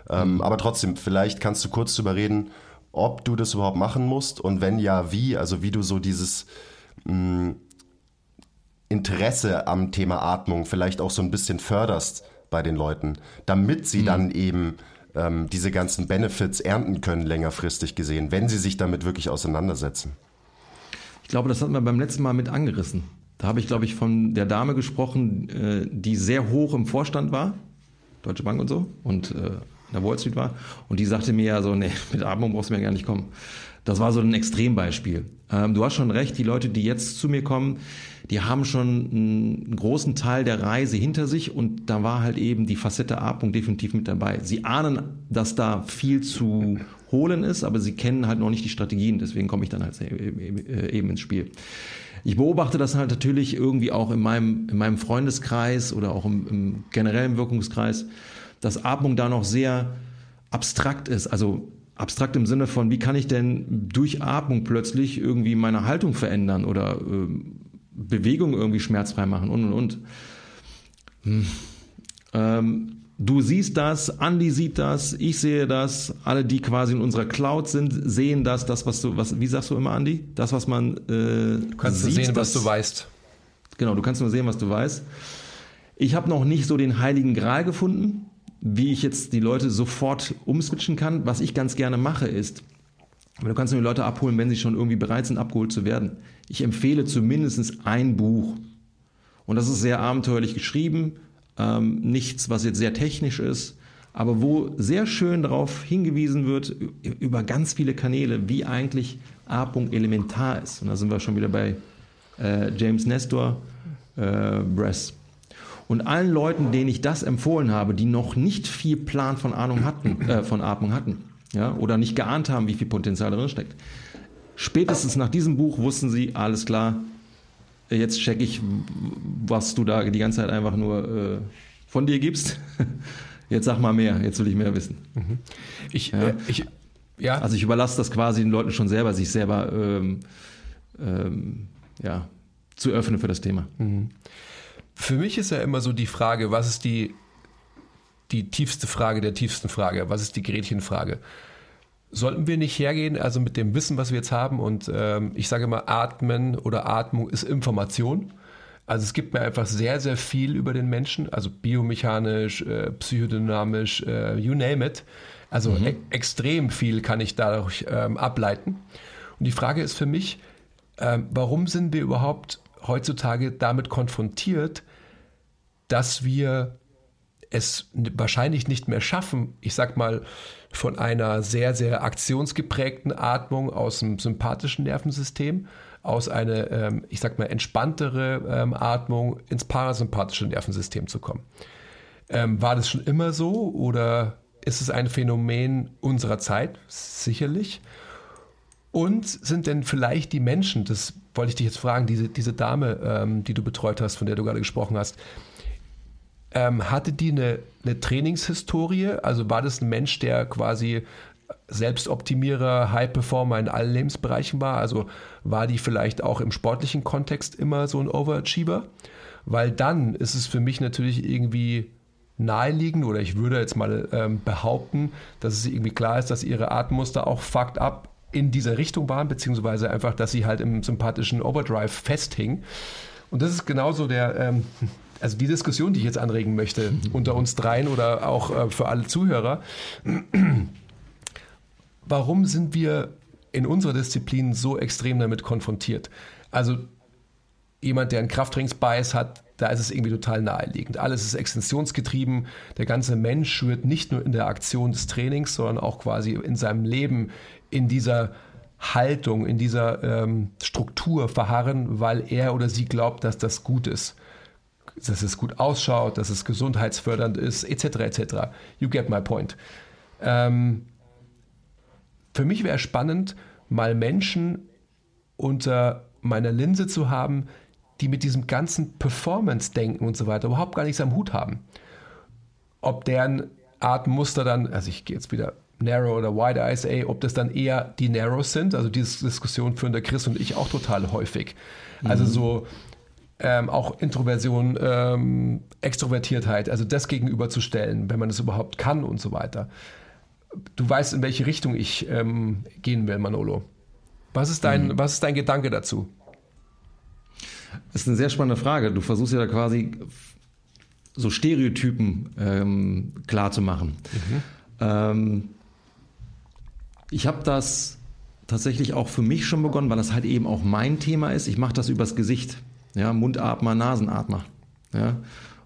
C: Ähm, mhm. Aber trotzdem, vielleicht kannst du kurz darüber reden, ob du das überhaupt machen musst und wenn ja, wie, also wie du so dieses mh, mm, Interesse am Thema Atmung vielleicht auch so ein bisschen förderst bei den Leuten, damit sie mhm. dann eben ähm, diese ganzen Benefits ernten können, längerfristig gesehen, wenn sie sich damit wirklich auseinandersetzen.
A: Ich glaube, das hatten wir beim letzten Mal mit angerissen. Da habe ich, glaube ich, von der Dame gesprochen, äh, die sehr hoch im Vorstand war, Deutsche Bank und so, und äh, in der Wall Street war. Und die sagte mir ja so, nee, mit Atmung brauchst du mir gar nicht kommen. Das war so ein Extrembeispiel. Ähm, du hast schon recht, die Leute, die jetzt zu mir kommen, die haben schon einen großen Teil der Reise hinter sich und da war halt eben die Facette Atmung definitiv mit dabei. Sie ahnen, dass da viel zu holen ist, aber sie kennen halt noch nicht die Strategien, deswegen komme ich dann halt eben ins Spiel. Ich beobachte das halt natürlich irgendwie auch in meinem, in meinem Freundeskreis oder auch im, im generellen Wirkungskreis dass Atmung da noch sehr abstrakt ist. Also abstrakt im Sinne von, wie kann ich denn durch Atmung plötzlich irgendwie meine Haltung verändern oder äh, Bewegung irgendwie schmerzfrei machen und und und. Hm. Ähm, du siehst das, Andy sieht das, ich sehe das, alle, die quasi in unserer Cloud sind, sehen das, das, was du, was, wie sagst du immer, Andy? Das, was man äh,
B: Du kannst sieht, sehen, das, was du weißt.
A: Genau, du kannst nur sehen, was du weißt. Ich habe noch nicht so den heiligen Gral gefunden wie ich jetzt die Leute sofort umswitchen kann. Was ich ganz gerne mache ist, du kannst nur die Leute abholen, wenn sie schon irgendwie bereit sind, abgeholt zu werden. Ich empfehle zumindest ein Buch. Und das ist sehr abenteuerlich geschrieben, ähm, nichts, was jetzt sehr technisch ist, aber wo sehr schön darauf hingewiesen wird, über ganz viele Kanäle, wie eigentlich A-Punkt elementar ist. Und da sind wir schon wieder bei äh, James Nestor, äh, Bress. Und allen Leuten, denen ich das empfohlen habe, die noch nicht viel Plan von Ahnung hatten, äh, von Atmung hatten, ja, oder nicht geahnt haben, wie viel Potenzial drin steckt. Spätestens nach diesem Buch wussten sie, alles klar, jetzt check ich, was du da die ganze Zeit einfach nur äh, von dir gibst. Jetzt sag mal mehr, jetzt will ich mehr wissen. Mhm.
B: Ich, ja. Äh, ich,
A: ja. Also ich überlasse das quasi den Leuten schon selber, sich selber ähm, ähm, ja, zu öffnen für das Thema. Mhm.
B: Für mich ist ja immer so die Frage, was ist die, die tiefste Frage der tiefsten Frage? Was ist die Gretchenfrage? Sollten wir nicht hergehen, also mit dem Wissen, was wir jetzt haben, und ähm, ich sage immer, Atmen oder Atmung ist Information. Also es gibt mir einfach sehr, sehr viel über den Menschen, also biomechanisch, äh, psychodynamisch, äh, you name it. Also mhm. e extrem viel kann ich dadurch ähm, ableiten. Und die Frage ist für mich, ähm, warum sind wir überhaupt heutzutage damit konfrontiert, dass wir es wahrscheinlich nicht mehr schaffen, ich sag mal, von einer sehr, sehr aktionsgeprägten Atmung aus dem sympathischen Nervensystem, aus einer, ähm, ich sag mal, entspanntere ähm, Atmung ins parasympathische Nervensystem zu kommen. Ähm, war das schon immer so oder ist es ein Phänomen unserer Zeit? Sicherlich. Und sind denn vielleicht die Menschen, das wollte ich dich jetzt fragen, diese, diese Dame, die du betreut hast, von der du gerade gesprochen hast, ähm, hatte die eine, eine Trainingshistorie? Also war das ein Mensch, der quasi Selbstoptimierer, High-Performer in allen Lebensbereichen war? Also war die vielleicht auch im sportlichen Kontext immer so ein Overachiever? Weil dann ist es für mich natürlich irgendwie naheliegend oder ich würde jetzt mal ähm, behaupten, dass es irgendwie klar ist, dass ihre Atemmuster auch fucked up in dieser Richtung waren, beziehungsweise einfach, dass sie halt im sympathischen Overdrive festhing. Und das ist genauso der, ähm, also die Diskussion, die ich jetzt anregen möchte, unter uns dreien oder auch äh, für alle Zuhörer. Warum sind wir in unserer Disziplin so extrem damit konfrontiert? Also jemand, der einen Krafttrainingsbias hat, da ist es irgendwie total naheliegend. Alles ist extensionsgetrieben. Der ganze Mensch wird nicht nur in der Aktion des Trainings, sondern auch quasi in seinem Leben in dieser Haltung, in dieser ähm, Struktur verharren, weil er oder sie glaubt, dass das gut ist. Dass es gut ausschaut, dass es gesundheitsfördernd ist, etc. etc. You get my point. Ähm, für mich wäre spannend, mal Menschen unter meiner Linse zu haben, die mit diesem ganzen Performance-Denken und so weiter überhaupt gar nichts am Hut haben. Ob deren Atemmuster dann, also ich gehe jetzt wieder Narrow oder Wide ISA, ob das dann eher die Narrows sind, also diese Diskussion führen der Chris und ich auch total häufig. Also mhm. so ähm, auch Introversion, ähm, Extrovertiertheit, also das gegenüberzustellen, wenn man das überhaupt kann und so weiter. Du weißt, in welche Richtung ich ähm, gehen will, Manolo. Was ist dein, mhm. was ist dein Gedanke dazu?
A: Das ist eine sehr spannende Frage. Du versuchst ja da quasi so Stereotypen ähm, klar zu machen. Mhm. Ähm, ich habe das tatsächlich auch für mich schon begonnen, weil das halt eben auch mein Thema ist. Ich mache das übers Gesicht. Ja, Mundatmer, Nasenatmer. Ja.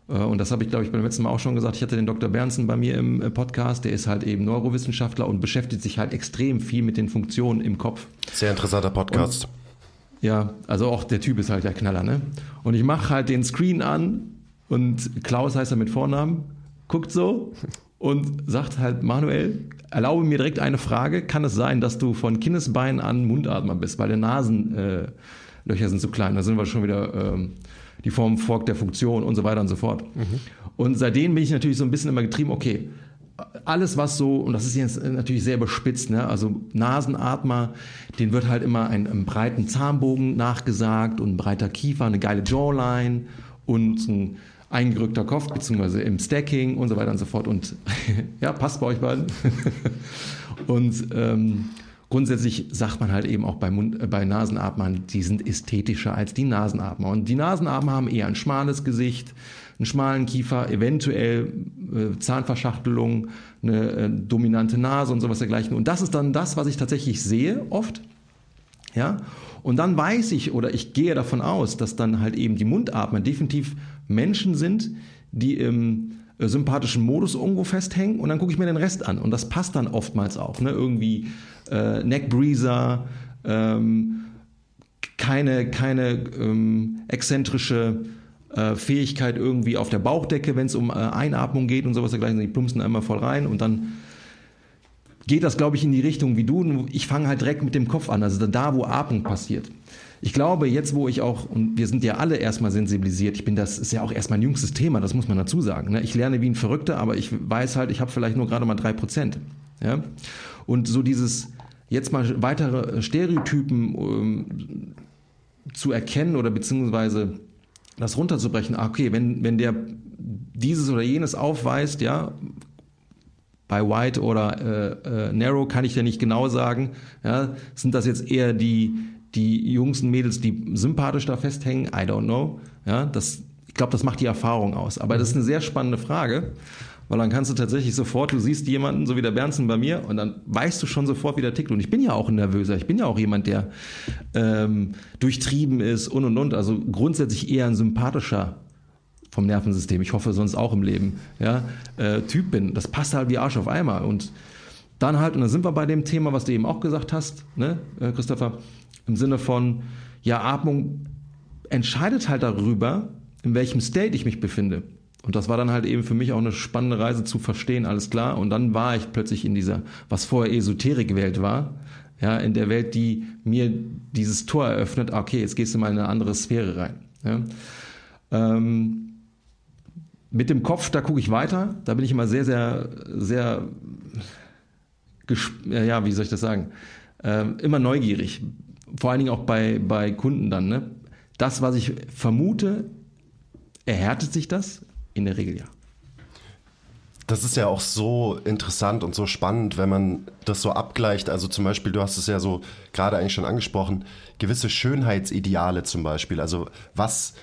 A: Äh, und das habe ich, glaube ich, beim letzten Mal auch schon gesagt. Ich hatte den Dr. Bernsen bei mir im äh, Podcast. Der ist halt eben Neurowissenschaftler und beschäftigt sich halt extrem viel mit den Funktionen im Kopf.
C: Sehr interessanter Podcast. Und
A: ja, also auch der Typ ist halt der Knaller, ne? Und ich mache halt den Screen an und Klaus heißt er mit Vornamen, guckt so und sagt halt, Manuel, erlaube mir direkt eine Frage. Kann es sein, dass du von Kindesbein an Mundatmer bist, weil die Nasenlöcher äh, sind zu klein? Da sind wir schon wieder ähm, die Form folgt der Funktion und so weiter und so fort. Mhm. Und seitdem bin ich natürlich so ein bisschen immer getrieben, okay, alles, was so, und das ist jetzt natürlich sehr bespitzt, ne? also Nasenatmer, den wird halt immer ein, einen breiten Zahnbogen nachgesagt und ein breiter Kiefer, eine geile Jawline und ein eingerückter Kopf, beziehungsweise im Stacking und so weiter und so fort. Und ja, passt bei euch beiden. und ähm, grundsätzlich sagt man halt eben auch bei, Mund, äh, bei Nasenatmern, die sind ästhetischer als die Nasenatmer. Und die Nasenatmer haben eher ein schmales Gesicht, einen schmalen Kiefer, eventuell äh, Zahnverschachtelung, eine äh, dominante Nase und sowas dergleichen. Und das ist dann das, was ich tatsächlich sehe oft. Ja, und dann weiß ich oder ich gehe davon aus, dass dann halt eben die Mundatmer definitiv Menschen sind, die im äh, sympathischen Modus irgendwo festhängen und dann gucke ich mir den Rest an und das passt dann oftmals auch. Ne? Irgendwie äh, Neckbreezer, ähm, keine, keine ähm, exzentrische äh, Fähigkeit irgendwie auf der Bauchdecke, wenn es um äh, Einatmung geht und sowas dergleichen. Die plumpsen einmal voll rein und dann geht das, glaube ich, in die Richtung wie du. Ich fange halt direkt mit dem Kopf an, also da, wo Atmung passiert. Ich glaube, jetzt, wo ich auch, und wir sind ja alle erstmal sensibilisiert, ich bin, das ist ja auch erst mein jüngstes Thema, das muss man dazu sagen. Ne? Ich lerne wie ein Verrückter, aber ich weiß halt, ich habe vielleicht nur gerade mal drei Prozent. Ja? Und so dieses, jetzt mal weitere Stereotypen ähm, zu erkennen oder beziehungsweise das runterzubrechen, ah, okay, wenn, wenn der dieses oder jenes aufweist, ja, bei White oder äh, äh, Narrow kann ich ja nicht genau sagen, ja, sind das jetzt eher die, die Jungs und Mädels, die sympathisch da festhängen? I don't know. Ja, das, ich glaube, das macht die Erfahrung aus. Aber das ist eine sehr spannende Frage. Weil dann kannst du tatsächlich sofort, du siehst jemanden, so wie der Bernsen bei mir, und dann weißt du schon sofort, wie der tickt. Und ich bin ja auch ein Nervöser. Ich bin ja auch jemand, der ähm, durchtrieben ist und und und. Also grundsätzlich eher ein sympathischer vom Nervensystem. Ich hoffe sonst auch im Leben. Ja, äh, Typ bin. Das passt halt wie Arsch auf Eimer. Und dann halt, und dann sind wir bei dem Thema, was du eben auch gesagt hast, ne, äh, Christopher, im Sinne von, ja, Atmung entscheidet halt darüber, in welchem State ich mich befinde. Und das war dann halt eben für mich auch eine spannende Reise zu verstehen, alles klar. Und dann war ich plötzlich in dieser, was vorher Esoterik-Welt war, ja, in der Welt, die mir dieses Tor eröffnet, ah, okay, jetzt gehst du mal in eine andere Sphäre rein. Ja. Ähm, mit dem Kopf, da gucke ich weiter. Da bin ich immer sehr, sehr, sehr ja, wie soll ich das sagen, äh, immer neugierig. Vor allen Dingen auch bei, bei Kunden dann. Ne? Das, was ich vermute, erhärtet sich das? In der Regel ja.
C: Das ist ja auch so interessant und so spannend, wenn man das so abgleicht. Also zum Beispiel, du hast es ja so gerade eigentlich schon angesprochen, gewisse Schönheitsideale zum Beispiel. Also was,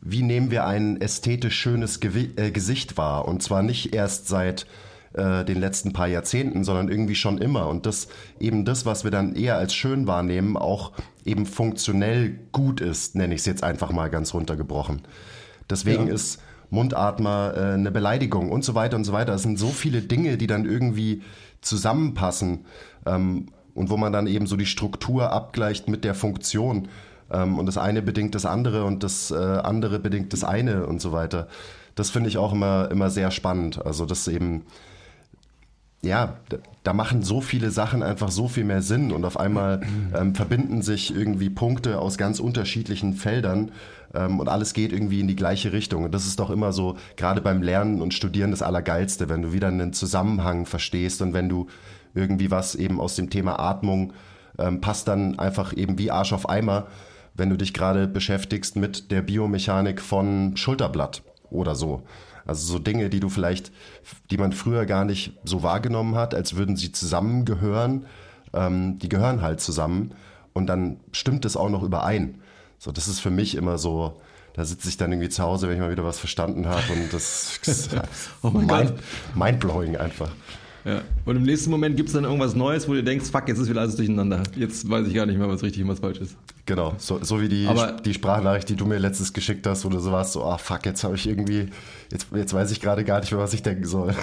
C: wie nehmen wir ein ästhetisch schönes Gewi äh, Gesicht wahr? Und zwar nicht erst seit äh, den letzten paar Jahrzehnten, sondern irgendwie schon immer. Und das eben das, was wir dann eher als schön wahrnehmen, auch eben funktionell gut ist, nenne ich es jetzt einfach mal ganz runtergebrochen. Deswegen ja. ist Mundatmer, äh, eine Beleidigung und so weiter und so weiter. Es sind so viele Dinge, die dann irgendwie zusammenpassen ähm, und wo man dann eben so die Struktur abgleicht mit der Funktion. Ähm, und das eine bedingt das andere und das äh, andere bedingt das eine und so weiter. Das finde ich auch immer, immer sehr spannend. Also das eben, ja, da machen so viele Sachen einfach so viel mehr Sinn und auf einmal ähm, verbinden sich irgendwie Punkte aus ganz unterschiedlichen Feldern ähm, und alles geht irgendwie in die gleiche Richtung. Und das ist doch immer so, gerade beim Lernen und Studieren das Allergeilste, wenn du wieder einen Zusammenhang verstehst und wenn du irgendwie was eben aus dem Thema Atmung ähm, passt dann einfach eben wie Arsch auf Eimer, wenn du dich gerade beschäftigst mit der Biomechanik von Schulterblatt oder so. Also so Dinge, die du vielleicht, die man früher gar nicht so wahrgenommen hat, als würden sie zusammengehören. Ähm, die gehören halt zusammen und dann stimmt es auch noch überein. So, das ist für mich immer so, da sitze ich dann irgendwie zu Hause, wenn ich mal wieder was verstanden habe und das ist oh mind, mindblowing einfach.
A: Ja. Und im nächsten Moment gibt es dann irgendwas Neues, wo du denkst, fuck, jetzt ist wieder alles durcheinander. Jetzt weiß ich gar nicht mehr, was richtig und was falsch ist.
C: Genau, so, so wie die, Aber, die Sprachnachricht, die du mir letztens geschickt hast, wo du so warst, so, ah fuck, jetzt habe ich irgendwie, jetzt, jetzt weiß ich gerade gar nicht mehr, was ich denken soll.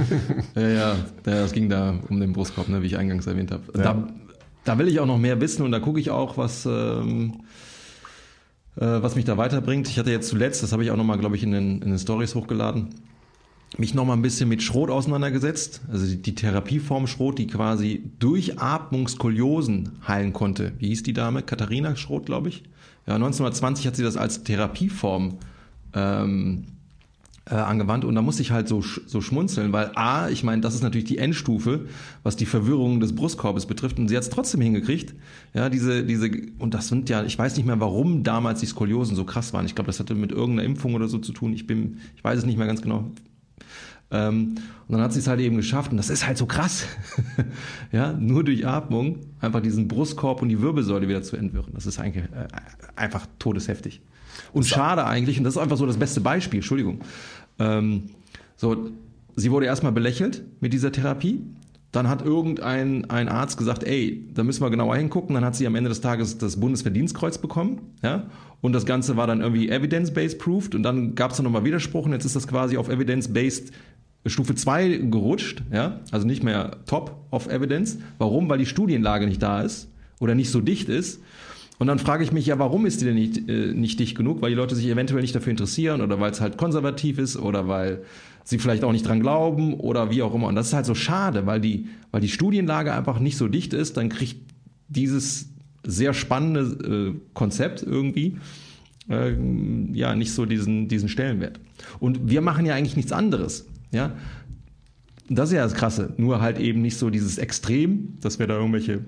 A: ja, ja, es ging da um den Brustkorb, ne, wie ich eingangs erwähnt habe. Ja. Da, da will ich auch noch mehr wissen und da gucke ich auch, was... Ähm, äh, was mich da weiterbringt. Ich hatte jetzt zuletzt, das habe ich auch nochmal, glaube ich, in den, in den Stories hochgeladen, mich nochmal ein bisschen mit Schrot auseinandergesetzt. Also die, Therapieform Schrot, die quasi durch Atmungskoliosen heilen konnte. Wie hieß die Dame? Katharina Schrot, glaube ich. Ja, 1920 hat sie das als Therapieform ähm, äh, angewandt und da musste ich halt so, so schmunzeln, weil A, ich meine, das ist natürlich die Endstufe, was die Verwirrung des Brustkorbes betrifft und sie hat es trotzdem hingekriegt. Ja, diese, diese, und das sind ja, ich weiß nicht mehr, warum damals die Skoliosen so krass waren. Ich glaube, das hatte mit irgendeiner Impfung oder so zu tun. Ich bin, ich weiß es nicht mehr ganz genau. Ähm, und dann hat sie es halt eben geschafft und das ist halt so krass. ja, nur durch Atmung einfach diesen Brustkorb und die Wirbelsäule wieder zu entwirren. Das ist eigentlich äh, einfach todesheftig. Und schade eigentlich, und das ist einfach so das beste Beispiel, Entschuldigung. Ähm, so, sie wurde erstmal belächelt mit dieser Therapie. Dann hat irgendein ein Arzt gesagt, ey, da müssen wir genauer hingucken. Dann hat sie am Ende des Tages das Bundesverdienstkreuz bekommen. Ja? Und das Ganze war dann irgendwie evidence-based proved. Und dann gab es dann nochmal Widerspruch. Und jetzt ist das quasi auf evidence-based Stufe 2 gerutscht. Ja? Also nicht mehr top of evidence. Warum? Weil die Studienlage nicht da ist oder nicht so dicht ist. Und dann frage ich mich ja, warum ist die denn nicht, äh, nicht dicht genug? Weil die Leute sich eventuell nicht dafür interessieren oder weil es halt konservativ ist oder weil sie vielleicht auch nicht dran glauben oder wie auch immer. Und das ist halt so schade, weil die, weil die Studienlage einfach nicht so dicht ist, dann kriegt dieses sehr spannende äh, Konzept irgendwie äh, ja nicht so diesen, diesen Stellenwert. Und wir machen ja eigentlich nichts anderes. Ja? Das ist ja das Krasse. Nur halt eben nicht so dieses Extrem, dass wir da irgendwelche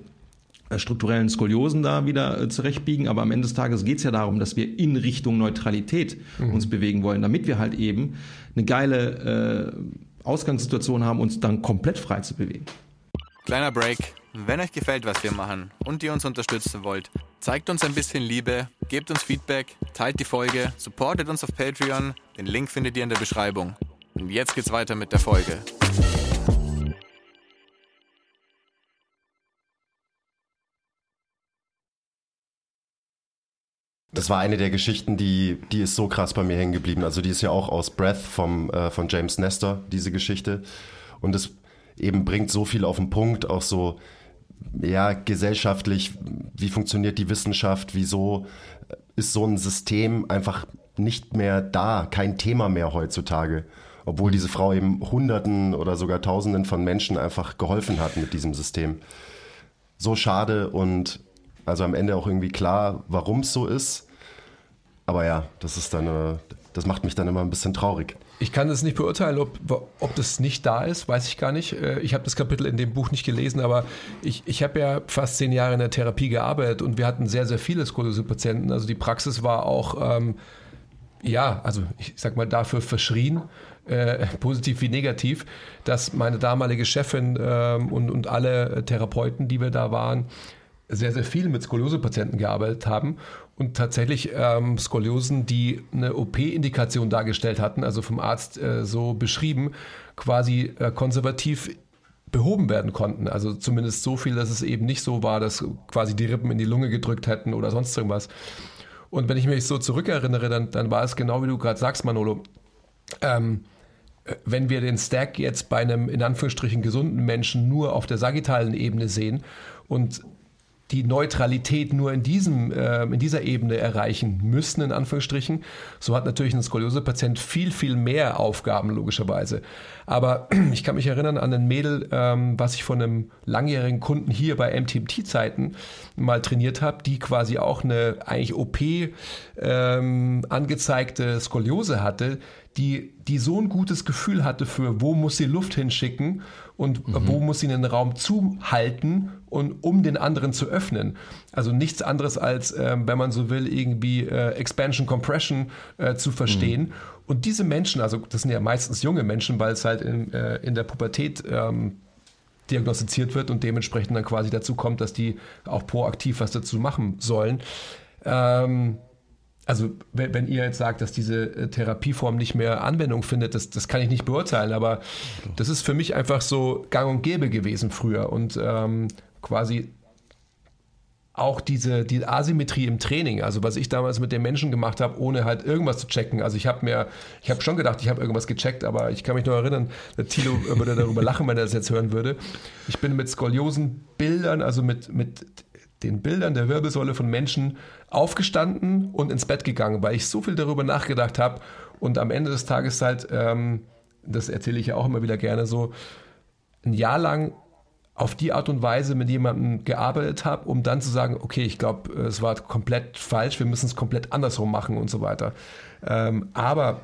A: strukturellen Skoliosen da wieder äh, zurechtbiegen. Aber am Ende des Tages geht es ja darum, dass wir in Richtung Neutralität mhm. uns bewegen wollen, damit wir halt eben eine geile äh, Ausgangssituation haben, uns dann komplett frei zu bewegen.
D: Kleiner Break. Wenn euch gefällt, was wir machen und ihr uns unterstützen wollt, zeigt uns ein bisschen Liebe, gebt uns Feedback, teilt die Folge, supportet uns auf Patreon. Den Link findet ihr in der Beschreibung. Und jetzt geht's weiter mit der Folge.
C: Das war eine der Geschichten, die, die ist so krass bei mir hängen geblieben. Also die ist ja auch aus Breath vom, äh, von James Nestor, diese Geschichte. Und es eben bringt so viel auf den Punkt, auch so, ja, gesellschaftlich, wie funktioniert die Wissenschaft, wieso ist so ein System einfach nicht mehr da, kein Thema mehr heutzutage. Obwohl diese Frau eben Hunderten oder sogar Tausenden von Menschen einfach geholfen hat mit diesem System. So schade und also am Ende auch irgendwie klar, warum es so ist. Aber ja, das ist dann, äh, das macht mich dann immer ein bisschen traurig.
B: Ich kann es nicht beurteilen, ob, ob das nicht da ist, weiß ich gar nicht. Äh, ich habe das Kapitel in dem Buch nicht gelesen, aber ich, ich habe ja fast zehn Jahre in der Therapie gearbeitet und wir hatten sehr, sehr viele Skoliose-Patienten. Also die Praxis war auch, ähm, ja, also ich sag mal, dafür verschrien, äh, positiv wie negativ, dass meine damalige Chefin ähm, und, und alle Therapeuten, die wir da waren, sehr, sehr viel mit Skoliose-Patienten gearbeitet haben und tatsächlich ähm, Skoliosen, die eine OP-Indikation dargestellt hatten, also vom Arzt äh, so beschrieben, quasi äh, konservativ behoben werden konnten. Also zumindest so viel, dass es eben nicht so war, dass quasi die Rippen in die Lunge gedrückt hätten oder sonst irgendwas. Und wenn ich mich so zurückerinnere, dann, dann war es genau wie du gerade sagst, Manolo. Ähm, wenn wir den Stack jetzt bei einem in Anführungsstrichen gesunden Menschen nur auf der sagittalen Ebene sehen und die Neutralität nur in, diesem, äh, in dieser Ebene erreichen müssen, in Anführungsstrichen. So hat natürlich ein Skoliose-Patient viel, viel mehr Aufgaben, logischerweise. Aber ich kann mich erinnern an ein Mädel, ähm, was ich von einem langjährigen Kunden hier bei MTMT-Zeiten mal trainiert habe, die quasi auch eine eigentlich OP ähm, angezeigte Skoliose hatte, die, die so ein gutes Gefühl hatte für, wo muss sie Luft hinschicken und mhm. wo muss sie den Raum zuhalten und um den anderen zu öffnen. Also nichts anderes als, äh, wenn man so will, irgendwie äh, Expansion Compression äh, zu verstehen. Mhm. Und diese Menschen, also das sind ja meistens junge Menschen, weil es halt in, äh, in der Pubertät ähm, diagnostiziert wird und dementsprechend dann quasi dazu kommt, dass die auch proaktiv was dazu machen sollen. Ähm, also wenn, ihr jetzt sagt, dass diese äh, Therapieform nicht mehr Anwendung findet, das, das kann ich nicht beurteilen, aber das ist für mich einfach so gang und gäbe gewesen früher und ähm, quasi auch diese die Asymmetrie im Training, also was ich damals mit den Menschen gemacht habe, ohne halt irgendwas zu checken. Also ich habe mir, ich habe schon gedacht, ich habe irgendwas gecheckt, aber ich kann mich nur erinnern, der Tilo würde darüber lachen, wenn er das jetzt hören würde. Ich bin mit Skoliosenbildern, also mit, mit den Bildern der Wirbelsäule von Menschen aufgestanden und ins Bett gegangen, weil ich so viel darüber nachgedacht habe und am Ende des Tages halt, ähm, das erzähle ich ja auch immer wieder gerne so, ein Jahr lang auf die Art und Weise mit jemandem gearbeitet habe, um dann zu sagen, okay, ich glaube, es war komplett falsch, wir müssen es komplett andersrum machen und so weiter. Ähm, aber,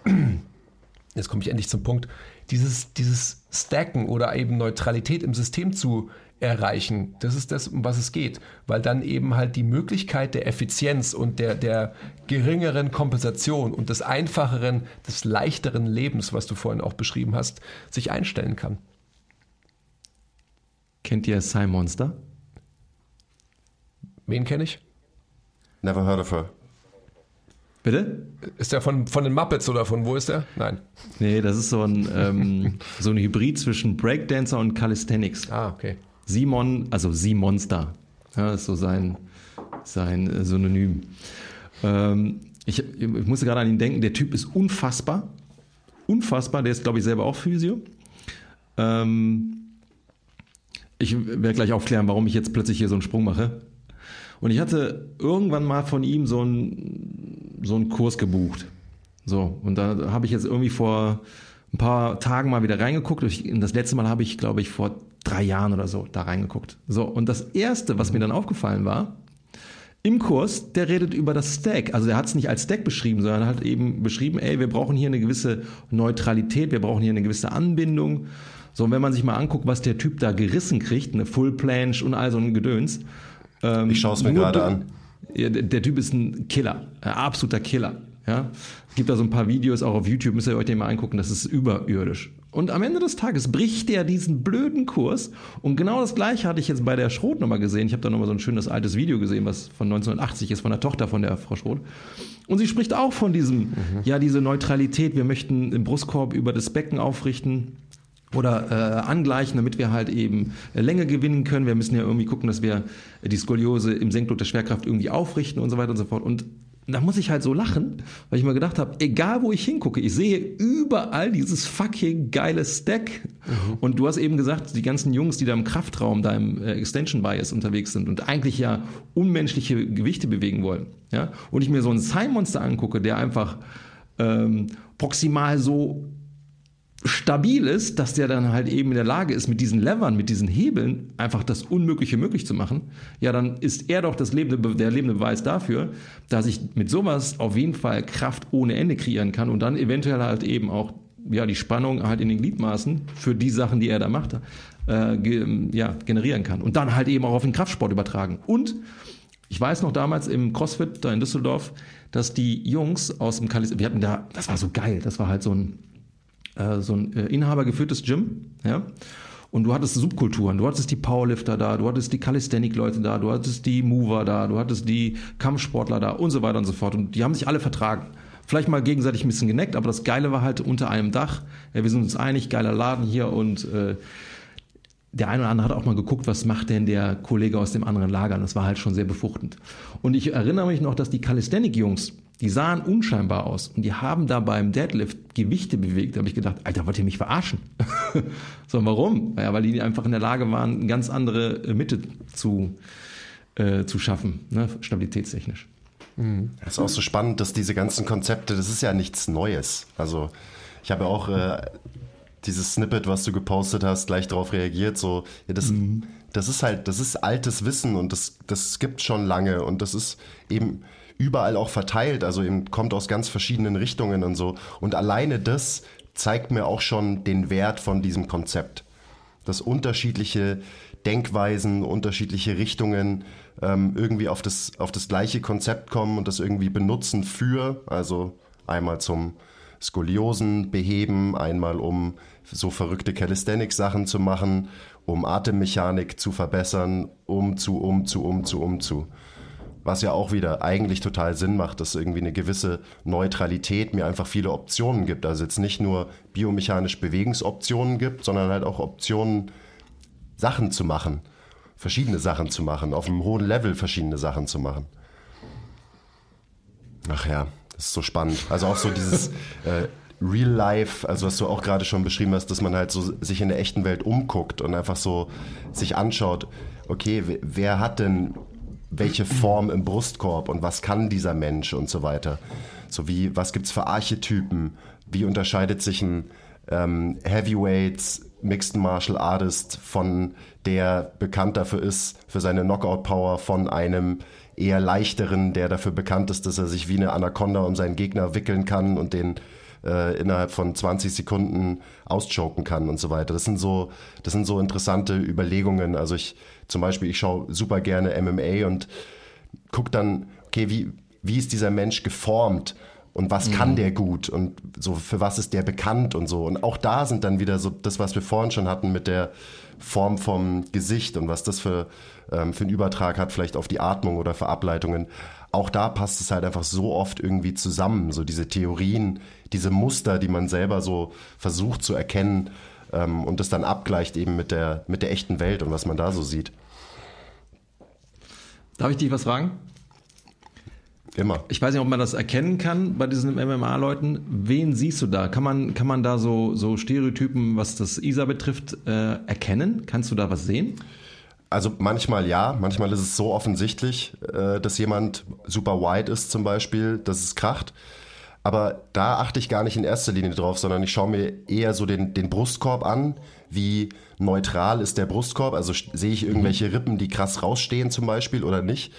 B: jetzt komme ich endlich zum Punkt, dieses, dieses Stacken oder eben Neutralität im System zu erreichen. Das ist das, um was es geht. Weil dann eben halt die Möglichkeit der Effizienz und der, der geringeren Kompensation und des einfacheren, des leichteren Lebens, was du vorhin auch beschrieben hast, sich einstellen kann.
A: Kennt ihr Cy Monster?
B: Wen kenne ich?
C: Never heard of her.
A: Bitte?
B: Ist der von, von den Muppets oder von wo ist der? Nein.
A: Nee, das ist so ein, ähm, so ein Hybrid zwischen Breakdancer und Calisthenics.
B: Ah, okay.
A: Simon, also Simonster, ja, ist so sein, sein äh, Synonym. Ähm, ich, ich musste gerade an ihn denken, der Typ ist unfassbar. Unfassbar, der ist, glaube ich, selber auch Physio. Ähm, ich werde gleich aufklären, warum ich jetzt plötzlich hier so einen Sprung mache. Und ich hatte irgendwann mal von ihm so einen, so einen Kurs gebucht. So, und da habe ich jetzt irgendwie vor ein paar Tagen mal wieder reingeguckt. Das letzte Mal habe ich, glaube ich, vor drei Jahren oder so da reingeguckt. So, und das Erste, was mir dann aufgefallen war, im Kurs, der redet über das Stack. Also der hat es nicht als Stack beschrieben, sondern hat eben beschrieben, ey, wir brauchen hier eine gewisse Neutralität, wir brauchen hier eine gewisse Anbindung. So, und wenn man sich mal anguckt, was der Typ da gerissen kriegt, eine Full Planche und all so ein Gedöns.
C: Ähm, ich schaue es mir gerade an.
A: Der, der Typ ist ein Killer, ein absoluter Killer. Ja, es gibt da so ein paar Videos auch auf YouTube, müsst ihr euch den mal angucken, das ist überirdisch. Und am Ende des Tages bricht der diesen blöden Kurs und genau das gleiche hatte ich jetzt bei der Schroth nochmal gesehen. Ich habe da nochmal so ein schönes altes Video gesehen, was von 1980 ist, von der Tochter von der Frau Schroth. Und sie spricht auch von diesem, mhm. ja, diese Neutralität, wir möchten den Brustkorb über das Becken aufrichten oder äh, angleichen, damit wir halt eben Länge gewinnen können. Wir müssen ja irgendwie gucken, dass wir die Skoliose im Senkdruck der Schwerkraft irgendwie aufrichten und so weiter und so fort. Und da muss ich halt so lachen, weil ich mir gedacht habe, egal wo ich hingucke, ich sehe überall dieses fucking geile Stack. Mhm. Und du hast eben gesagt, die ganzen Jungs, die da im Kraftraum, da im äh, Extension Bias unterwegs sind und eigentlich ja unmenschliche Gewichte bewegen wollen. Ja? Und ich mir so einen Cymonster angucke, der einfach ähm, proximal so stabil ist, dass der dann halt eben in der Lage ist, mit diesen Levern, mit diesen Hebeln einfach das Unmögliche möglich zu machen, ja, dann ist er doch das lebende, der lebende Beweis dafür, dass ich mit sowas auf jeden Fall Kraft ohne Ende kreieren kann und dann eventuell halt eben auch ja, die Spannung halt in den Gliedmaßen für die Sachen, die er da macht, äh, ge, ja, generieren kann. Und dann halt eben auch auf den Kraftsport übertragen. Und ich weiß noch damals im CrossFit da in Düsseldorf, dass die Jungs aus dem Kalis, wir hatten da, das war so geil, das war halt so ein, äh, so ein äh, inhabergeführtes Gym, ja. Und du hattest Subkulturen, du hattest die Powerlifter da, du hattest die Calisthenic-Leute da, du hattest die Mover da, du hattest die Kampfsportler da und so weiter und so fort. Und die haben sich alle vertragen. Vielleicht mal gegenseitig ein bisschen geneckt, aber das Geile war halt unter einem Dach. Ja, wir sind uns einig, geiler Laden hier und äh, der eine oder andere hat auch mal geguckt, was macht denn der Kollege aus dem anderen Lager. Und das war halt schon sehr befruchtend. Und ich erinnere mich noch, dass die Calisthenic-Jungs, die sahen unscheinbar aus und die haben da beim Deadlift Gewichte bewegt. Da habe ich gedacht, Alter, wollt ihr mich verarschen? so, warum? Ja, weil die einfach in der Lage waren, eine ganz andere äh, Mitte zu, äh, zu schaffen, ne? stabilitätstechnisch.
C: Mhm. Das ist auch so spannend, dass diese ganzen Konzepte, das ist ja nichts Neues. Also ich habe auch äh, dieses Snippet, was du gepostet hast, gleich darauf reagiert. So, ja, das, mhm. das ist halt, das ist altes Wissen und das, das gibt schon lange und das ist eben überall auch verteilt, also eben kommt aus ganz verschiedenen Richtungen und so. Und alleine das zeigt mir auch schon den Wert von diesem Konzept. Dass unterschiedliche Denkweisen, unterschiedliche Richtungen ähm, irgendwie auf das, auf das gleiche Konzept kommen und das irgendwie benutzen für, also einmal zum Skoliosen beheben, einmal um so verrückte Calisthenics-Sachen zu machen, um Atemmechanik zu verbessern, um zu, um zu, um zu, um zu. Was ja auch wieder eigentlich total Sinn macht, dass irgendwie eine gewisse Neutralität mir einfach viele Optionen gibt. Also jetzt nicht nur biomechanisch Bewegungsoptionen gibt, sondern halt auch Optionen, Sachen zu machen, verschiedene Sachen zu machen, auf einem hohen Level verschiedene Sachen zu machen. Ach ja, das ist so spannend. Also auch so dieses äh, Real Life, also was du auch gerade schon beschrieben hast, dass man halt so sich in der echten Welt umguckt und einfach so sich anschaut, okay, wer hat denn welche Form im Brustkorb und was kann dieser Mensch und so weiter. So wie, was gibt's für Archetypen? Wie unterscheidet sich ein ähm, Heavyweights Mixed Martial Artist von der bekannt dafür ist, für seine Knockout Power von einem eher leichteren, der dafür bekannt ist, dass er sich wie eine Anaconda um seinen Gegner wickeln kann und den äh, innerhalb von 20 Sekunden auschoken kann und so weiter. Das sind so, das sind so interessante Überlegungen. Also ich zum Beispiel, ich schaue super gerne MMA und gucke dann, okay, wie, wie ist dieser Mensch geformt? Und was mhm. kann der gut und so für was ist der bekannt und so. Und auch da sind dann wieder so das, was wir vorhin schon hatten mit der Form vom Gesicht und was das für, ähm, für einen Übertrag hat, vielleicht auf die Atmung oder für Ableitungen. Auch da passt es halt einfach so oft irgendwie zusammen, so diese Theorien, diese Muster, die man selber so versucht zu erkennen ähm, und das dann abgleicht eben mit der, mit der echten Welt und was man da so sieht.
A: Darf ich dich was fragen?
C: Immer.
A: Ich weiß nicht, ob man das erkennen kann bei diesen MMA-Leuten. Wen siehst du da? Kann man, kann man da so, so Stereotypen, was das ISA betrifft, äh, erkennen? Kannst du da was sehen?
C: Also manchmal ja, manchmal ist es so offensichtlich, äh, dass jemand super white ist zum Beispiel, dass es kracht. Aber da achte ich gar nicht in erster Linie drauf, sondern ich schaue mir eher so den, den Brustkorb an. Wie neutral ist der Brustkorb? Also sehe ich irgendwelche Rippen, die krass rausstehen zum Beispiel oder nicht?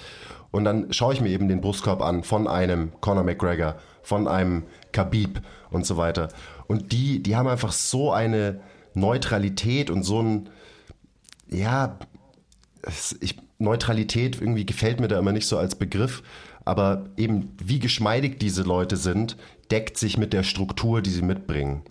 C: Und dann schaue ich mir eben den Brustkorb an von einem Conor McGregor, von einem Khabib und so weiter. Und die, die haben einfach so eine Neutralität und so ein, ja, ich, Neutralität irgendwie gefällt mir da immer nicht so als Begriff, aber eben wie geschmeidig diese Leute sind, deckt sich mit der Struktur, die sie mitbringen.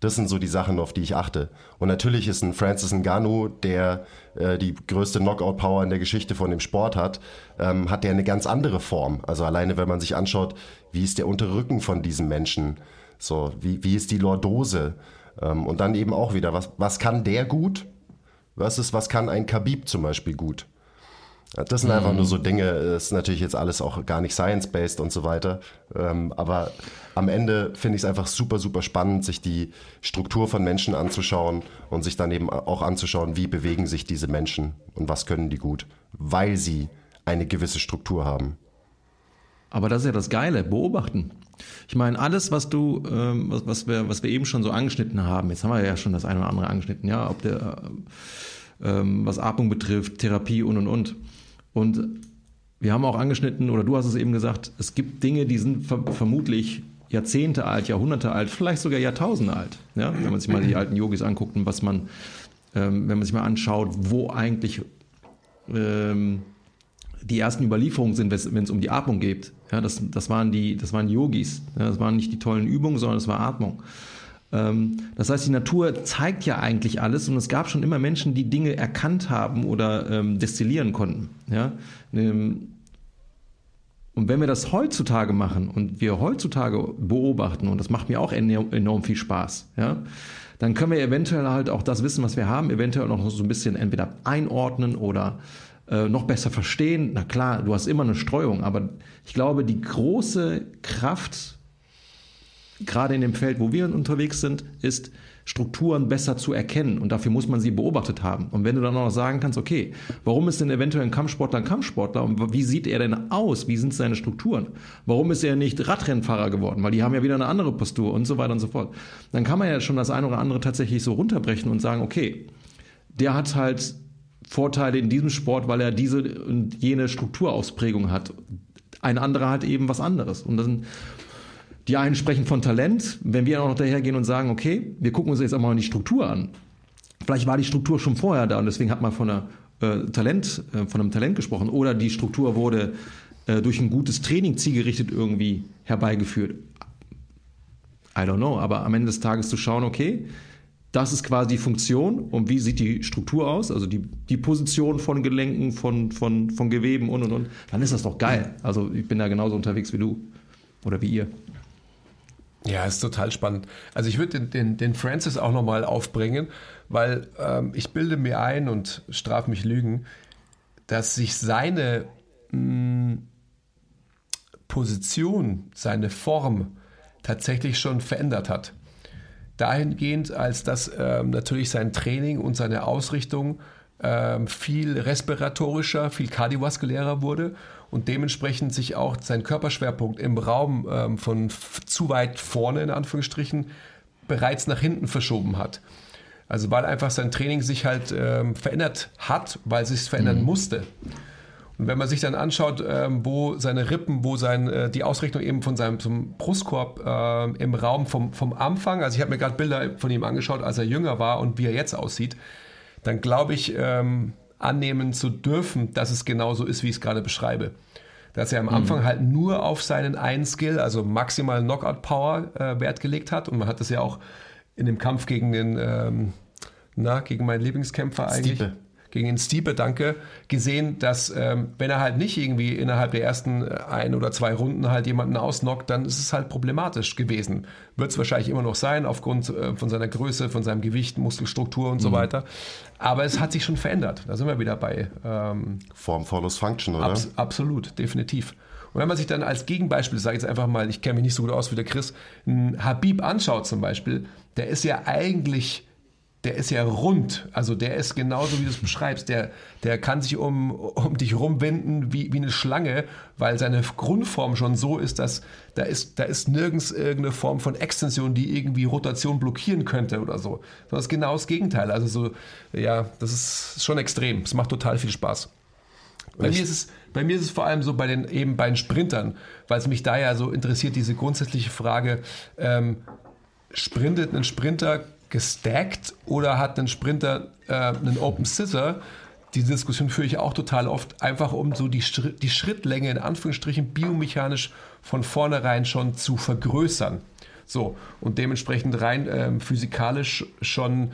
C: Das sind so die Sachen, auf die ich achte. Und natürlich ist ein Francis Ngannou, der äh, die größte Knockout-Power in der Geschichte von dem Sport hat, ähm, hat der eine ganz andere Form. Also alleine, wenn man sich anschaut, wie ist der Unterrücken von diesem Menschen, so wie, wie ist die Lordose ähm, und dann eben auch wieder, was, was kann der gut? Was ist, was kann ein Khabib zum Beispiel gut? Das sind einfach nur so mhm. Dinge, das ist natürlich jetzt alles auch gar nicht science-based und so weiter. Ähm, aber am Ende finde ich es einfach super, super spannend, sich die Struktur von Menschen anzuschauen und sich dann eben auch anzuschauen, wie bewegen sich diese Menschen und was können die gut, weil sie eine gewisse Struktur haben.
A: Aber das ist ja das Geile, beobachten. Ich meine, alles, was du, ähm, was, was, wir, was wir eben schon so angeschnitten haben, jetzt haben wir ja schon das eine oder andere angeschnitten, ja, ob der, ähm, was Atmung betrifft, Therapie und und und. Und wir haben auch angeschnitten, oder du hast es eben gesagt, es gibt Dinge, die sind ver vermutlich Jahrzehnte alt, Jahrhunderte alt, vielleicht sogar Jahrtausende alt. Ja? Wenn man sich mal die alten Yogis anguckt und was man, ähm, wenn man sich mal anschaut, wo eigentlich ähm, die ersten Überlieferungen sind, wenn es um die Atmung geht. Ja, das, das, waren die, das waren Yogis. Ja, das waren nicht die tollen Übungen, sondern es war Atmung. Ähm, das heißt, die Natur zeigt ja eigentlich alles und es gab schon immer Menschen, die Dinge erkannt haben oder ähm, destillieren konnten. Ja? Ähm, und wenn wir das heutzutage machen und wir heutzutage beobachten, und das macht mir auch enorm viel Spaß, ja, dann können wir eventuell halt auch das Wissen, was wir haben, eventuell noch so ein bisschen entweder einordnen oder äh, noch besser verstehen. Na klar, du hast immer eine Streuung, aber ich glaube, die große Kraft, gerade in dem Feld, wo wir unterwegs sind, ist, Strukturen besser zu erkennen und dafür muss man sie beobachtet haben. Und wenn du dann noch sagen kannst, okay, warum ist denn eventuell ein Kampfsportler ein Kampfsportler und wie sieht er denn aus? Wie sind seine Strukturen? Warum ist er nicht Radrennfahrer geworden? Weil die haben ja wieder eine andere Postur und so weiter und so fort. Dann kann man ja schon das eine oder andere tatsächlich so runterbrechen und sagen, okay, der hat halt Vorteile in diesem Sport, weil er diese und jene Strukturausprägung hat. Ein anderer hat eben was anderes. Und dann die einen sprechen von Talent. Wenn wir auch noch dahergehen und sagen, okay, wir gucken uns jetzt auch mal die Struktur an. Vielleicht war die Struktur schon vorher da und deswegen hat man von, einer, äh, Talent, äh, von einem Talent gesprochen. Oder die Struktur wurde äh, durch ein gutes Training zielgerichtet irgendwie herbeigeführt. I don't know, aber am Ende des Tages zu schauen, okay, das ist quasi die Funktion und wie sieht die Struktur aus, also die, die Position von Gelenken, von, von, von Geweben und und und, dann ist das doch geil. Also ich bin da genauso unterwegs wie du oder wie ihr.
B: Ja, ist total spannend. Also ich würde den, den, den Francis auch nochmal aufbringen, weil ähm, ich bilde mir ein und straf mich Lügen, dass sich seine mh, hm, Position, seine Form tatsächlich schon verändert hat. Dahingehend, als dass ähm, natürlich sein Training und seine Ausrichtung ähm, viel respiratorischer, viel kardiovaskulärer wurde und dementsprechend sich auch sein Körperschwerpunkt im Raum ähm, von zu weit vorne in Anführungsstrichen bereits nach hinten verschoben hat. Also weil einfach sein Training sich halt ähm, verändert hat, weil es sich verändern mhm. musste. Und wenn man sich dann anschaut, ähm, wo seine Rippen, wo sein, äh, die Ausrichtung eben von seinem zum Brustkorb äh, im Raum vom, vom Anfang, also ich habe mir gerade Bilder von ihm angeschaut, als er jünger war und wie er jetzt aussieht, dann glaube ich, ähm, annehmen zu dürfen, dass es genauso ist, wie ich es gerade beschreibe. Dass er am Anfang mhm. halt nur auf seinen einen Skill, also maximal Knockout-Power, äh, Wert gelegt hat. Und man hat das ja auch in dem Kampf gegen den, ähm, na, gegen meinen Lieblingskämpfer eigentlich. Stiepe gegen den Stiepe, danke, gesehen, dass ähm, wenn er halt nicht irgendwie innerhalb der ersten äh, ein oder zwei Runden halt jemanden ausnockt, dann ist es halt problematisch gewesen. Wird es wahrscheinlich immer noch sein, aufgrund äh, von seiner Größe, von seinem Gewicht, Muskelstruktur und mhm. so weiter. Aber es hat sich schon verändert. Da sind wir wieder bei
C: ähm, Form follows Function, oder? Abs
B: absolut, definitiv. Und wenn man sich dann als Gegenbeispiel, sage ich jetzt einfach mal, ich kenne mich nicht so gut aus wie der Chris, einen Habib anschaut zum Beispiel, der ist ja eigentlich der ist ja rund. Also der ist genauso, wie du es beschreibst. Der, der kann sich um, um dich rumwenden wie, wie eine Schlange, weil seine Grundform schon so ist, dass da ist, da ist nirgends irgendeine Form von Extension, die irgendwie Rotation blockieren könnte oder so. Das ist genau das Gegenteil. Also so, ja, das ist schon extrem. Es macht total viel Spaß. Bei mir, ist es, bei mir ist es vor allem so bei den, eben bei den Sprintern, weil es mich da ja so interessiert, diese grundsätzliche Frage, ähm, sprintet ein Sprinter gestackt oder hat ein Sprinter äh, einen Open Scissor? Diese Diskussion führe ich auch total oft, einfach um so die, die Schrittlänge in Anführungsstrichen biomechanisch von vornherein schon zu vergrößern. So, und dementsprechend rein ähm, physikalisch schon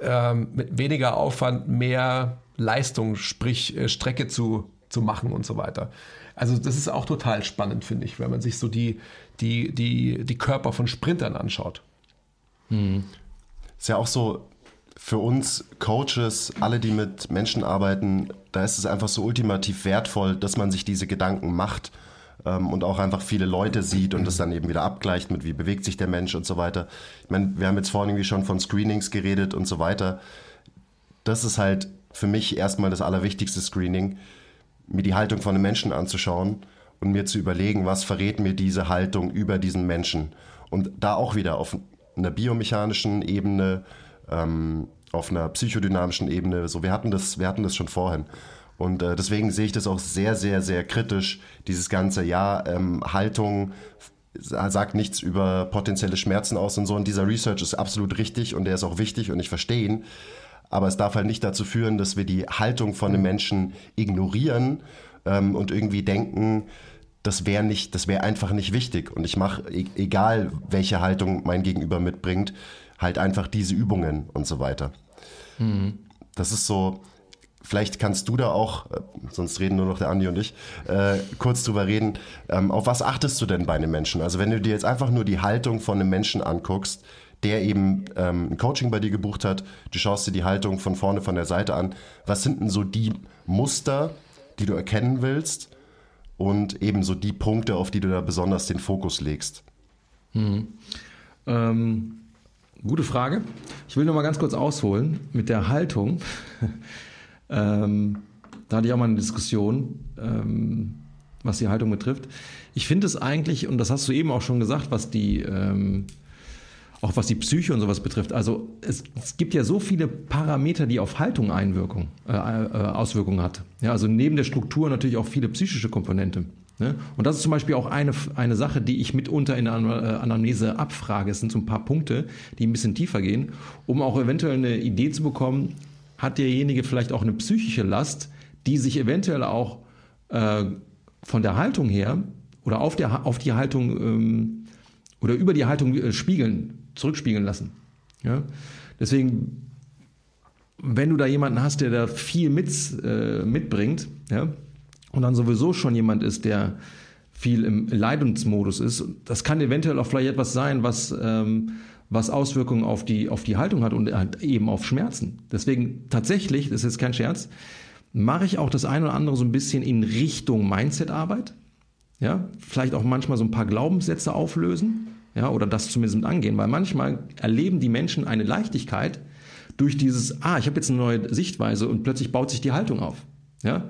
B: ähm, mit weniger Aufwand mehr Leistung, sprich äh, Strecke zu, zu machen und so weiter. Also das ist auch total spannend, finde ich, wenn man sich so die, die, die, die Körper von Sprintern anschaut.
C: Hm. Ist ja auch so für uns Coaches, alle, die mit Menschen arbeiten, da ist es einfach so ultimativ wertvoll, dass man sich diese Gedanken macht ähm, und auch einfach viele Leute sieht und das dann eben wieder abgleicht mit, wie bewegt sich der Mensch und so weiter. Ich meine, wir haben jetzt vorhin irgendwie schon von Screenings geredet und so weiter. Das ist halt für mich erstmal das allerwichtigste Screening, mir die Haltung von einem Menschen anzuschauen und mir zu überlegen, was verrät mir diese Haltung über diesen Menschen. Und da auch wieder auf einer biomechanischen Ebene, ähm, auf einer psychodynamischen Ebene. So, wir hatten das, wir hatten das schon vorhin. Und äh, deswegen sehe ich das auch sehr, sehr, sehr kritisch, dieses ganze, ja, ähm, Haltung sagt nichts über potenzielle Schmerzen aus und so. Und dieser Research ist absolut richtig und der ist auch wichtig und ich verstehe ihn. Aber es darf halt nicht dazu führen, dass wir die Haltung von einem Menschen ignorieren ähm, und irgendwie denken, das wäre nicht, das wäre einfach nicht wichtig. Und ich mache, egal welche Haltung mein Gegenüber mitbringt, halt einfach diese Übungen und so weiter. Mhm. Das ist so, vielleicht kannst du da auch, äh, sonst reden nur noch der Andi und ich, äh, kurz drüber reden. Ähm, auf was achtest du denn bei einem Menschen? Also wenn du dir jetzt einfach nur die Haltung von einem Menschen anguckst, der eben ähm, ein Coaching bei dir gebucht hat, du schaust dir die Haltung von vorne, von der Seite an. Was sind denn so die Muster, die du erkennen willst und eben so die Punkte, auf die du da besonders den Fokus legst?
A: Hm. Ähm, gute Frage. Ich will noch mal ganz kurz ausholen mit der Haltung. ähm, da hatte ich auch mal eine Diskussion, ähm, was die Haltung betrifft. Ich finde es eigentlich, und das hast du eben auch schon gesagt, was die ähm, auch was die Psyche und sowas betrifft. Also es, es gibt ja so viele Parameter, die auf Haltung Einwirkung, äh, äh, Auswirkungen hat. Ja, also neben der Struktur natürlich auch viele psychische Komponente. Ne? Und das ist zum Beispiel auch eine, eine Sache, die ich mitunter in der äh, Anamnese abfrage. Es sind so ein paar Punkte, die ein bisschen tiefer gehen, um auch eventuell eine Idee zu bekommen, hat derjenige vielleicht auch eine psychische Last, die sich eventuell auch äh, von der Haltung her oder auf, der, auf die Haltung ähm, oder über die Haltung äh, spiegeln zurückspiegeln lassen. Ja? Deswegen, wenn du da jemanden hast, der da viel mit, äh, mitbringt, ja, und dann sowieso schon jemand ist, der viel im Leidensmodus ist, das kann eventuell auch vielleicht etwas sein, was, ähm, was Auswirkungen auf die, auf die Haltung hat und halt eben auf Schmerzen. Deswegen tatsächlich, das ist jetzt kein Scherz, mache ich auch das eine oder andere so ein bisschen in Richtung Mindset-Arbeit. Ja, vielleicht auch manchmal so ein paar Glaubenssätze auflösen ja, oder das zumindest mit angehen, weil manchmal erleben die Menschen eine Leichtigkeit durch dieses, ah, ich habe jetzt eine neue Sichtweise und plötzlich baut sich die Haltung auf. Ja, das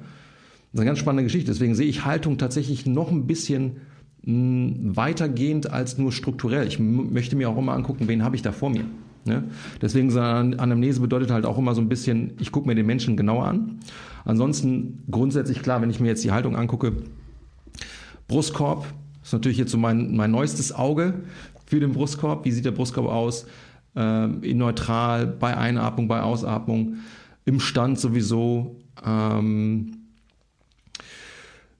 A: ist eine ganz spannende Geschichte. Deswegen sehe ich Haltung tatsächlich noch ein bisschen mh, hm, weitergehend als nur strukturell. Ich möchte mir auch immer angucken, wen habe ich da vor mir. Ne? Deswegen Anamnese bedeutet halt auch immer so ein bisschen, ich gucke mir den Menschen genauer an. Ansonsten grundsätzlich klar, wenn ich mir jetzt die Haltung angucke, Brustkorb, das ist natürlich jetzt so mein, mein neuestes Auge für den Brustkorb. Wie sieht der Brustkorb aus? Ähm, in neutral, bei Einatmung, bei Ausatmung, im Stand sowieso. Ähm,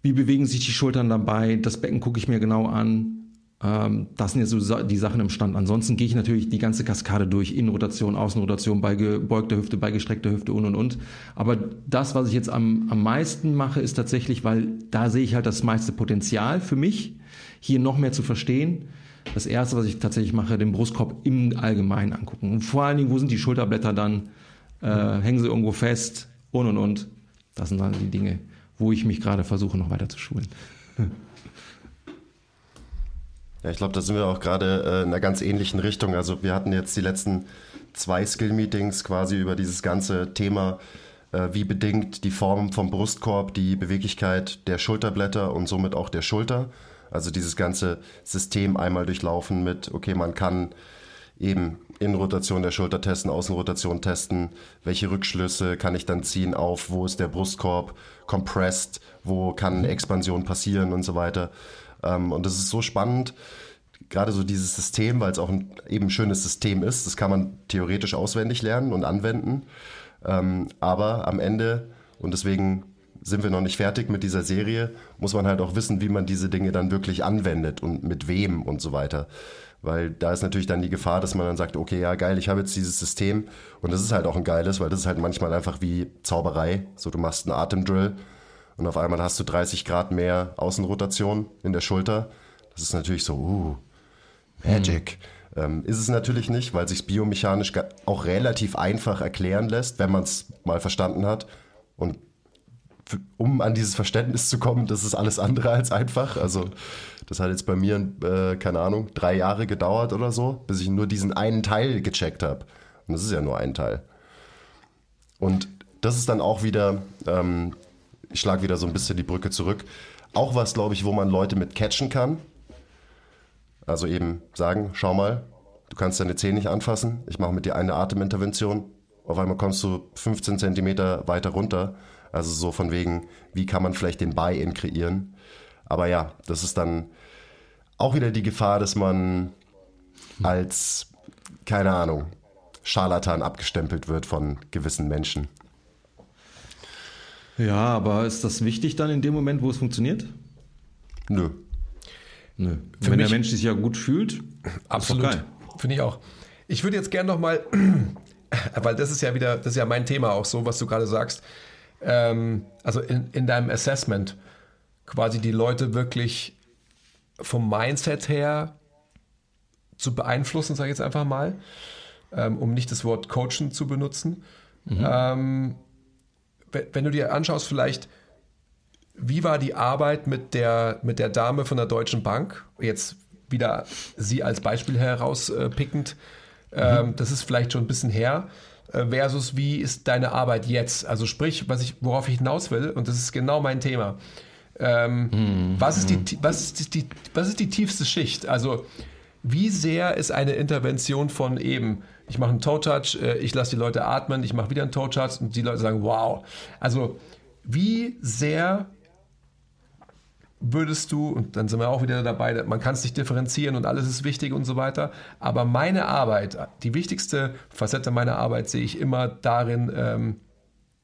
A: wie bewegen sich die Schultern dabei? Das Becken gucke ich mir genau an. Ähm, das sind jetzt so die Sachen im Stand. Ansonsten gehe ich natürlich die ganze Kaskade durch. Innenrotation, Außenrotation, bei gebeugter Hüfte, bei gestreckter Hüfte und und und. Aber das, was ich jetzt am, am meisten mache, ist tatsächlich, weil da sehe ich halt das meiste Potenzial für mich, hier noch mehr zu verstehen. Das erste, was ich tatsächlich mache, den Brustkorb im Allgemeinen angucken. Und vor allen Dingen, wo sind die Schulterblätter dann? Äh, hängen sie irgendwo fest? Und und und. Das sind dann die Dinge, wo ich mich gerade versuche, noch weiter zu schulen.
C: Ja, ich glaube, da sind wir auch gerade äh, in einer ganz ähnlichen Richtung. Also wir hatten jetzt die letzten zwei Skill-Meetings quasi über dieses ganze Thema, äh, wie bedingt die Form vom Brustkorb die Beweglichkeit der Schulterblätter und somit auch der Schulter. Also dieses ganze System einmal durchlaufen mit, okay, man kann eben Innenrotation der Schulter testen, Außenrotation testen, welche Rückschlüsse kann ich dann ziehen auf, wo ist der Brustkorb compressed, wo kann Expansion passieren und so weiter. Ähm, und das ist so spannend, gerade so dieses System, weil es auch ein eben schönes System ist. Das kann man theoretisch auswendig lernen und anwenden. Ähm, aber am Ende, und deswegen sind wir noch nicht fertig mit dieser Serie, muss man halt auch wissen, wie man diese Dinge dann wirklich anwendet und mit wem und so weiter. Weil da ist natürlich dann die Gefahr, dass man dann sagt, okay, ja geil, ich habe jetzt dieses System und das ist halt auch ein geiles, weil das ist halt manchmal einfach wie Zauberei. So, du machst einen Atemdrill und auf einmal hast du 30 Grad mehr Außenrotation in der Schulter. Das ist natürlich so, uh, Magic. Hm. Ähm, ist es natürlich nicht, weil sich biomechanisch auch relativ einfach erklären lässt, wenn man es mal verstanden hat. Und um an dieses Verständnis zu kommen, das ist alles andere als einfach. Also das hat jetzt bei mir, äh, keine Ahnung, drei Jahre gedauert oder so, bis ich nur diesen einen Teil gecheckt habe. Und das ist ja nur ein Teil. Und das ist dann auch wieder ähm, ich schlage wieder so ein bisschen die Brücke zurück. Auch was, glaube ich, wo man Leute mit catchen kann. Also eben sagen, schau mal, du kannst deine Zähne nicht anfassen, ich mache mit dir eine Atemintervention. Auf einmal kommst du 15 Zentimeter weiter runter. Also so von wegen, wie kann man vielleicht den Buy-in kreieren. Aber ja, das ist dann auch wieder die Gefahr, dass man als, keine Ahnung, Scharlatan abgestempelt wird von gewissen Menschen.
A: Ja, aber ist das wichtig dann in dem Moment, wo es funktioniert?
C: Nö.
A: Nö. Für Wenn der Mensch sich ja gut fühlt,
B: absolut. Finde ich auch. Ich würde jetzt gerne noch mal, weil das ist ja wieder, das ist ja mein Thema auch so, was du gerade sagst. Ähm, also in, in deinem Assessment quasi die Leute wirklich vom Mindset her zu beeinflussen, sage ich jetzt einfach mal, ähm, um nicht das Wort coachen zu benutzen. Mhm. Ähm, wenn du dir anschaust, vielleicht, wie war die Arbeit mit der, mit der Dame von der Deutschen Bank? Jetzt wieder sie als Beispiel herauspickend. Ähm, mhm. das ist vielleicht schon ein bisschen her. Äh, versus wie ist deine Arbeit jetzt? Also sprich, was ich, worauf ich hinaus will, und das ist genau mein Thema. Ähm, mhm. was, ist die, was, ist die, was ist die tiefste Schicht? Also wie sehr ist eine Intervention von eben, ich mache einen Toe-Touch, äh, ich lasse die Leute atmen, ich mache wieder einen Toe-Touch und die Leute sagen, wow. Also wie sehr würdest du, und dann sind wir auch wieder dabei, man kann es nicht differenzieren und alles ist wichtig und so weiter, aber meine Arbeit, die wichtigste Facette meiner Arbeit sehe ich immer darin, ähm,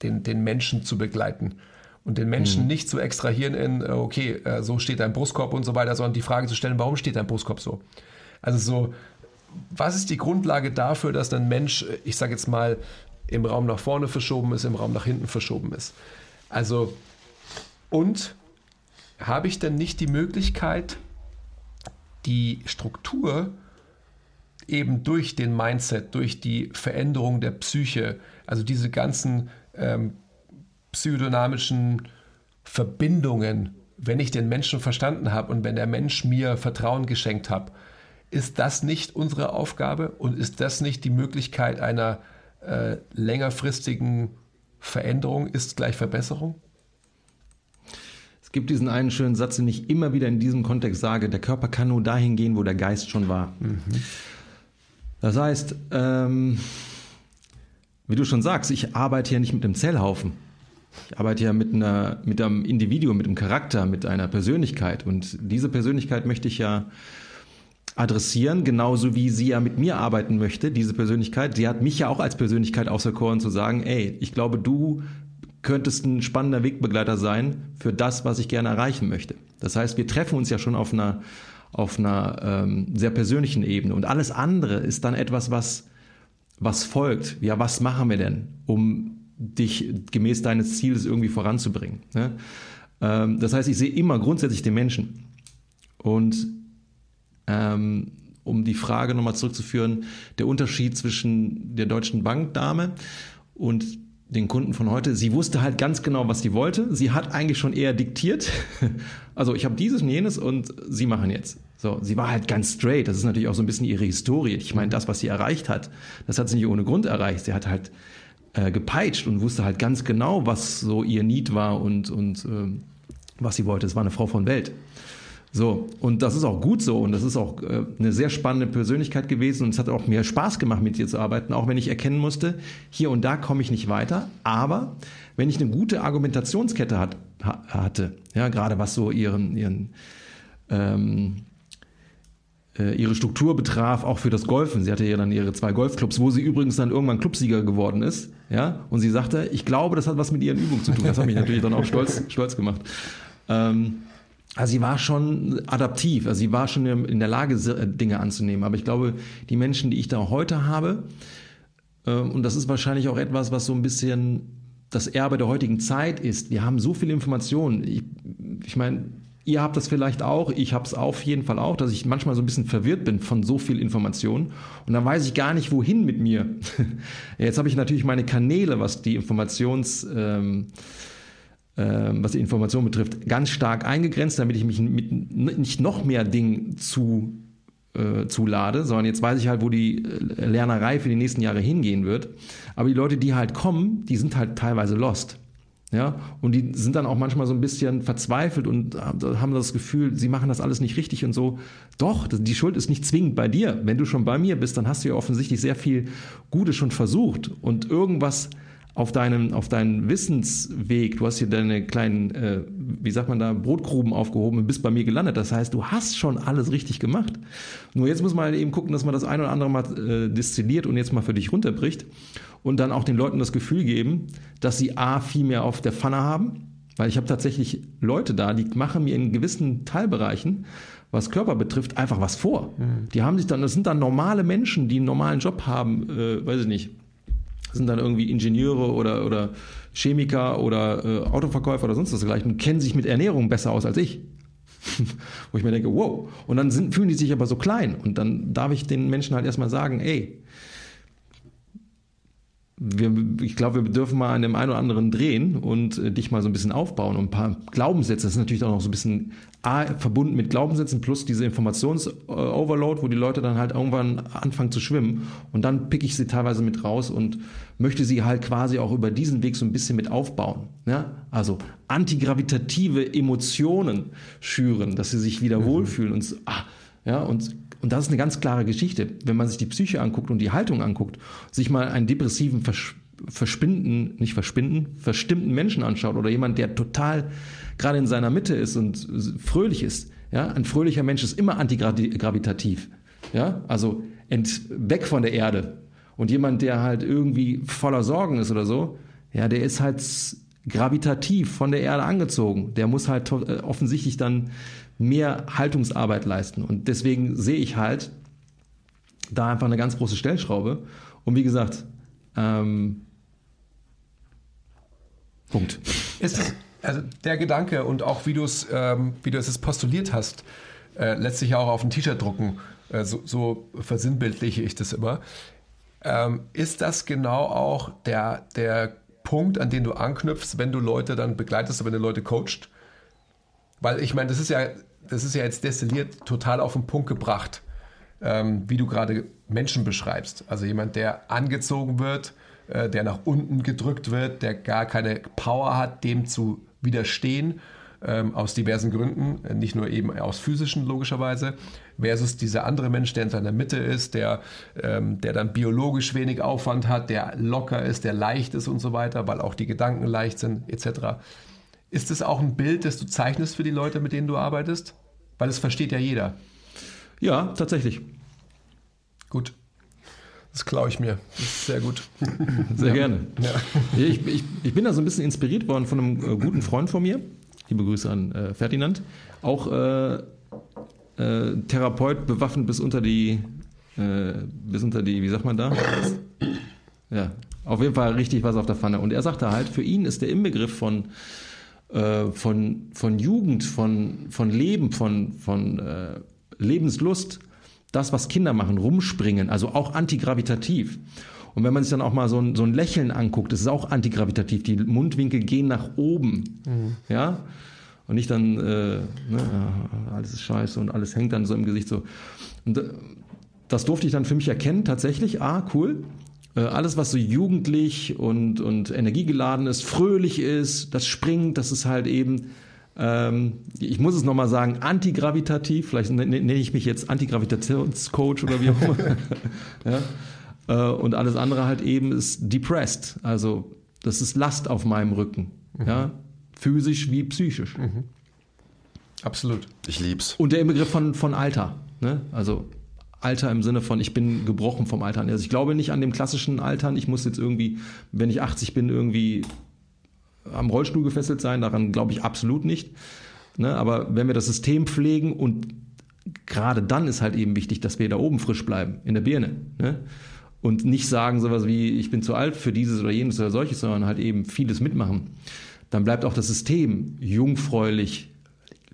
B: den, den Menschen zu begleiten und den Menschen mhm. nicht zu extrahieren in, äh, okay, äh, so steht dein Brustkorb und so weiter, sondern die Frage zu stellen, warum steht dein Brustkorb so? Also so, was ist die Grundlage dafür, dass ein Mensch, ich sage jetzt mal, im Raum nach vorne verschoben ist, im Raum nach hinten verschoben ist? Also, und habe ich denn nicht die Möglichkeit, die Struktur eben durch den Mindset, durch die Veränderung der Psyche, also diese ganzen ähm, psychodynamischen Verbindungen, wenn ich den Menschen verstanden habe und wenn der Mensch mir Vertrauen geschenkt hat, ist das nicht unsere Aufgabe und ist das nicht die Möglichkeit einer äh, längerfristigen Veränderung, ist gleich Verbesserung?
A: Es gibt diesen einen schönen Satz, den ich immer wieder in diesem Kontext sage, der Körper kann nur dahin gehen, wo der Geist schon war. Mhm. Das heißt, ähm, wie du schon sagst, ich arbeite hier nicht mit einem Zellhaufen. Ich arbeite ja mit, einer, mit einem Individuum, mit einem Charakter, mit einer Persönlichkeit. Und diese Persönlichkeit möchte ich ja adressieren, genauso wie sie ja mit mir arbeiten möchte, diese Persönlichkeit. Sie hat mich ja auch als Persönlichkeit auserkoren zu sagen, ey, ich glaube, du könntest ein spannender Wegbegleiter sein für das, was ich gerne erreichen möchte. Das heißt, wir treffen uns ja schon auf einer, auf einer ähm, sehr persönlichen Ebene. Und alles andere ist dann etwas, was, was folgt. Ja, was machen wir denn, um dich gemäß deines Ziels irgendwie voranzubringen? Ne? Ähm, das heißt, ich sehe immer grundsätzlich den Menschen. Und ähm, um die Frage nochmal zurückzuführen, der Unterschied zwischen der deutschen Bankdame und den Kunden von heute, sie wusste halt ganz genau, was sie wollte. Sie hat eigentlich schon eher diktiert. Also ich habe dieses und jenes und sie machen jetzt. So, sie war halt ganz straight. Das ist natürlich auch so ein bisschen ihre Historie. Ich meine, das, was sie erreicht hat, das hat sie nicht ohne Grund erreicht. Sie hat halt äh, gepeitscht und wusste halt ganz genau, was so ihr Need war und, und äh, was sie wollte. Es war eine Frau von Welt. So, und das ist auch gut so und das ist auch äh, eine sehr spannende Persönlichkeit gewesen und es hat auch mir Spaß gemacht, mit ihr zu arbeiten, auch wenn ich erkennen musste, hier und da komme ich nicht weiter. Aber wenn ich eine gute Argumentationskette hat, ha, hatte, ja, gerade was so ihren, ihren ähm, äh, ihre Struktur betraf, auch für das Golfen. Sie hatte ja dann ihre zwei Golfclubs, wo sie übrigens dann irgendwann Clubsieger geworden ist. Ja, und sie sagte, ich glaube, das hat was mit ihren Übungen zu tun. Das hat mich natürlich dann auch stolz, stolz gemacht. Ähm, also sie war schon adaptiv, also sie war schon in der Lage, Dinge anzunehmen. Aber ich glaube, die Menschen, die ich da heute habe, ähm, und das ist wahrscheinlich auch etwas, was so ein bisschen das Erbe der heutigen Zeit ist. Wir haben so viele Informationen. Ich, ich meine, ihr habt das vielleicht auch, ich habe es auf jeden Fall auch, dass ich manchmal so ein bisschen verwirrt bin von so viel Information und dann weiß ich gar nicht, wohin mit mir. Jetzt habe ich natürlich meine Kanäle, was die Informations... Ähm, was die Information betrifft, ganz stark eingegrenzt, damit ich mich mit nicht noch mehr Dingen zu äh, zulade, sondern jetzt weiß ich halt, wo die äh, Lernerei für die nächsten Jahre hingehen wird. Aber die Leute, die halt kommen, die sind halt teilweise lost. Ja, und die sind dann auch manchmal so ein bisschen verzweifelt und haben das Gefühl, sie machen das alles nicht richtig und so. Doch, die Schuld ist nicht zwingend bei dir. Wenn du schon bei mir bist, dann hast du ja offensichtlich sehr viel Gutes schon versucht und irgendwas auf deinem, auf deinen Wissensweg, du hast hier deine kleinen, äh, wie sagt man da, Brotgruben aufgehoben und bist bei mir gelandet. Das heißt, du hast schon alles richtig gemacht. Nur jetzt muss man eben gucken, dass man das ein oder andere mal äh, destilliert und jetzt mal für dich runterbricht und dann auch den Leuten das Gefühl geben, dass sie A, viel mehr auf der Pfanne haben, weil ich habe tatsächlich Leute da, die machen mir in gewissen Teilbereichen, was Körper betrifft, einfach was vor. Mhm. Die haben sich dann, das sind dann normale Menschen, die einen normalen Job haben, äh, weiß ich nicht, sind dann irgendwie Ingenieure oder, oder Chemiker oder äh, Autoverkäufer oder sonst was dergleichen und kennen sich mit Ernährung besser aus als ich. Wo ich mir denke, wow. Und dann sind, fühlen die sich aber so klein. Und dann darf ich den Menschen halt erstmal sagen, ey, wir, ich glaube, wir dürfen mal an dem einen oder anderen drehen und äh, dich mal so ein bisschen aufbauen und ein paar Glaubenssätze. Das ist natürlich auch noch so ein bisschen A, verbunden mit Glaubenssätzen plus diese Informations-Overload, wo die Leute dann halt irgendwann anfangen zu schwimmen. Und dann pick ich sie teilweise mit raus und möchte sie halt quasi auch über diesen Weg so ein bisschen mit aufbauen. Ja? Also antigravitative Emotionen schüren, dass sie sich wieder mhm. wohlfühlen und, ah, ja, und und das ist eine ganz klare Geschichte. Wenn man sich die Psyche anguckt und die Haltung anguckt, sich mal einen depressiven, Versch verspinden, nicht verspinden, verstimmten Menschen anschaut oder jemand, der total gerade in seiner Mitte ist und fröhlich ist. Ja, ein fröhlicher Mensch ist immer antigravitativ. Ja, also ent, weg von der Erde. Und jemand, der halt irgendwie voller Sorgen ist oder so, ja, der ist halt gravitativ von der Erde angezogen. Der muss halt äh, offensichtlich dann mehr Haltungsarbeit leisten. Und deswegen sehe ich halt da einfach eine ganz große Stellschraube. Und wie gesagt, ähm, Punkt.
B: Ist es, also der Gedanke und auch wie du es, ähm, wie du es postuliert hast, äh, lässt sich auch auf ein T-Shirt drucken. Äh, so, so versinnbildliche ich das immer. Ähm, ist das genau auch der, der Punkt, an den du anknüpfst, wenn du Leute dann begleitest, wenn du Leute coachst? Weil ich meine, das ist ja das ist ja jetzt destilliert total auf den Punkt gebracht, ähm, wie du gerade Menschen beschreibst. Also jemand, der angezogen wird, äh, der nach unten gedrückt wird, der gar keine Power hat, dem zu widerstehen, ähm, aus diversen Gründen, äh, nicht nur eben aus physischen logischerweise, versus dieser andere Mensch, der in seiner Mitte ist, der, ähm, der dann biologisch wenig Aufwand hat, der locker ist, der leicht ist und so weiter, weil auch die Gedanken leicht sind, etc. Ist es auch ein Bild, das du zeichnest für die Leute, mit denen du arbeitest? Weil es versteht ja jeder.
A: Ja, tatsächlich.
B: Gut. Das klaue ich mir. Das ist sehr gut.
A: Sehr ja. gerne. Ja. Ich, ich, ich, bin da so ein bisschen inspiriert worden von einem äh, guten Freund von mir. Liebe Grüße an äh, Ferdinand. Auch äh, äh Therapeut, bewaffnet bis unter die, äh, bis unter die, wie sagt man da? Ja, auf jeden Fall richtig was auf der Pfanne. Und er sagte halt, für ihn ist der Inbegriff von äh, von, von Jugend, von, von Leben, von, von äh, Lebenslust, das, was Kinder machen, rumspringen, also auch antigravitativ. Und wenn man sich dann auch mal so ein, so ein Lächeln anguckt, das ist auch antigravitativ. Die Mundwinkel gehen nach oben. Mhm. Ja? Und nicht dann, äh, ne, alles ist scheiße und alles hängt dann so im Gesicht so. Und äh, das durfte ich dann für mich erkennen, tatsächlich. Ah, cool. Äh, alles, was so jugendlich und, und energiegeladen ist, fröhlich ist, das springt, das ist halt eben, ähm, ich muss es nochmal sagen, antigravitativ, vielleicht nenne ich mich jetzt Antigravitationscoach oder wie auch immer. ja? Äh, und alles andere halt eben ist depressed, also das ist Last auf meinem Rücken, mhm. ja? physisch wie psychisch. Mhm.
B: Absolut.
C: Ich lieb's.
A: Und der Begriff von, von Alter. Ne? Also Alter im Sinne von, ich bin gebrochen vom Altern. Also ich glaube nicht an dem klassischen Altern, ich muss jetzt irgendwie, wenn ich 80 bin, irgendwie am Rollstuhl gefesselt sein. Daran glaube ich absolut nicht. Ne? Aber wenn wir das System pflegen und gerade dann ist halt eben wichtig, dass wir da oben frisch bleiben, in der Birne. Ne? Und nicht sagen sowas wie, ich bin zu alt für dieses oder jenes oder solches, sondern halt eben vieles mitmachen. Dann bleibt auch das System jungfräulich,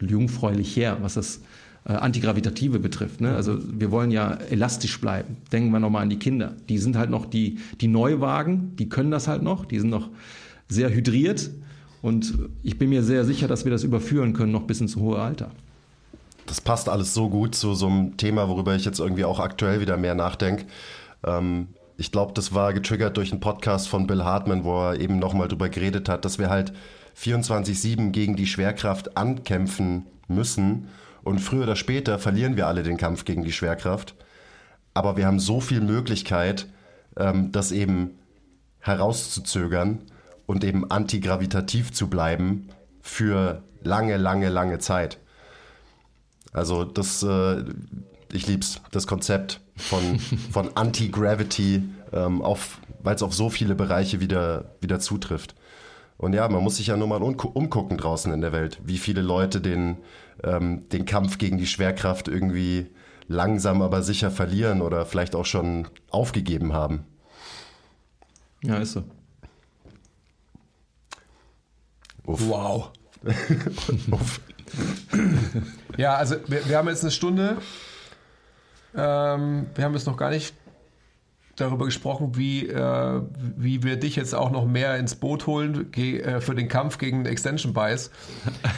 A: jungfräulich her, was das äh, Antigravitative betrifft. Ne? Also wir wollen ja elastisch bleiben. Denken wir nochmal an die Kinder. Die sind halt noch die, die Neuwagen, die können das halt noch, die sind noch sehr hydriert und ich bin mir sehr sicher, dass wir das überführen können, noch bis ins hohe Alter.
C: Das passt alles so gut zu so einem Thema, worüber ich jetzt irgendwie auch aktuell wieder mehr nachdenke. Ähm, ich glaube, das war getriggert durch einen Podcast von Bill Hartman, wo er eben nochmal drüber geredet hat, dass wir halt 24-7 gegen die Schwerkraft ankämpfen müssen. Und früher oder später verlieren wir alle den Kampf gegen die Schwerkraft. Aber wir haben so viel Möglichkeit, ähm, das eben herauszuzögern und eben antigravitativ zu bleiben für lange, lange, lange Zeit. Also das, äh, ich lieb's, das Konzept von, von Anti-Gravity, ähm, weil es auf so viele Bereiche wieder, wieder zutrifft. Und ja, man muss sich ja nur mal umgucken draußen in der Welt, wie viele Leute den, ähm, den Kampf gegen die Schwerkraft irgendwie langsam aber sicher verlieren oder vielleicht auch schon aufgegeben haben.
A: Ja, ist so.
B: Uff. Wow. Uff. ja, also wir, wir, haben jetzt eine Stunde. Ähm, wir haben jetzt noch gar nicht darüber gesprochen, wie, äh, wie wir dich jetzt auch noch mehr ins Boot holen äh, für den Kampf gegen Extension Bias.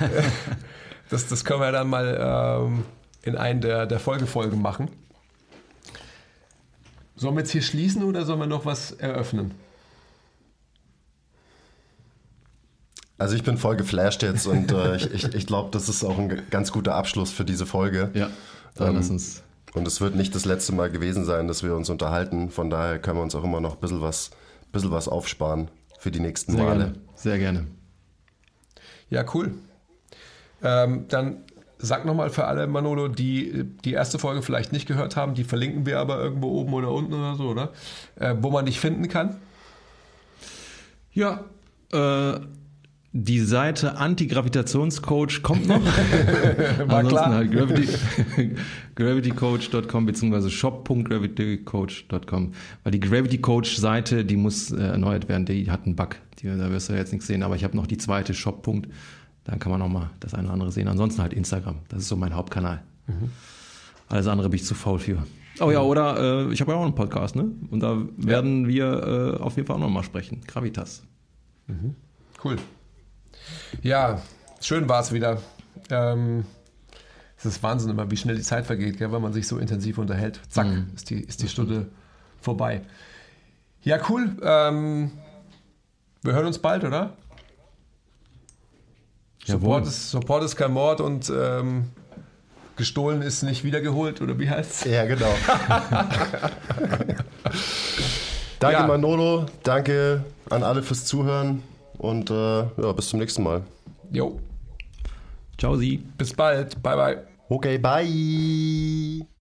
B: das, das können wir dann mal ähm, in einen der, der Folgefolgen machen. Sollen wir jetzt hier schließen oder sollen wir noch was eröffnen?
C: Also ich bin voll geflasht jetzt und äh, ich, ich, ich glaube, das ist auch ein ganz guter Abschluss für diese Folge.
A: Ja, dann ähm, lass uns
C: und es wird nicht das letzte Mal gewesen sein, dass wir uns unterhalten. Von daher können wir uns auch immer noch ein bisschen was, bisschen was aufsparen für die nächsten
A: Sehr
C: Male.
A: Gerne. Sehr gerne.
B: Ja, cool. Ähm, dann sag nochmal für alle, Manolo, die die erste Folge vielleicht nicht gehört haben, die verlinken wir aber irgendwo oben oder unten oder so, oder? Äh, wo man dich finden kann.
A: Ja, äh, die Seite Antigravitationscoach kommt noch.
B: War Ansonsten klar. halt
A: Gravity, gravitycoach.com bzw. shop.gravitycoach.com. Weil die Gravity Coach Seite, die muss äh, erneuert werden, die hat einen Bug. Die, da wirst du jetzt nichts sehen, aber ich habe noch die zweite Shop. Da kann man noch mal das eine oder andere sehen. Ansonsten halt Instagram. Das ist so mein Hauptkanal. Mhm. Alles andere bin ich zu faul für. Oh ja, oder äh, ich habe ja auch einen Podcast, ne? Und da werden ja. wir äh, auf jeden Fall auch noch mal sprechen. Gravitas.
B: Mhm. Cool. Ja, schön war es wieder. Ähm, es ist Wahnsinn immer, wie schnell die Zeit vergeht, gell, wenn man sich so intensiv unterhält. Zack, mhm. ist die, ist die Stunde vorbei. Ja, cool. Ähm, wir hören uns bald, oder? Support ist, Support ist kein Mord und ähm, gestohlen ist nicht wiedergeholt, oder wie heißt es?
C: Ja, genau. danke, ja. Manolo. Danke an alle fürs Zuhören. Und äh, ja, bis zum nächsten Mal.
B: Jo.
A: Ciao, Sie.
B: Bis bald. Bye, bye.
C: Okay, bye.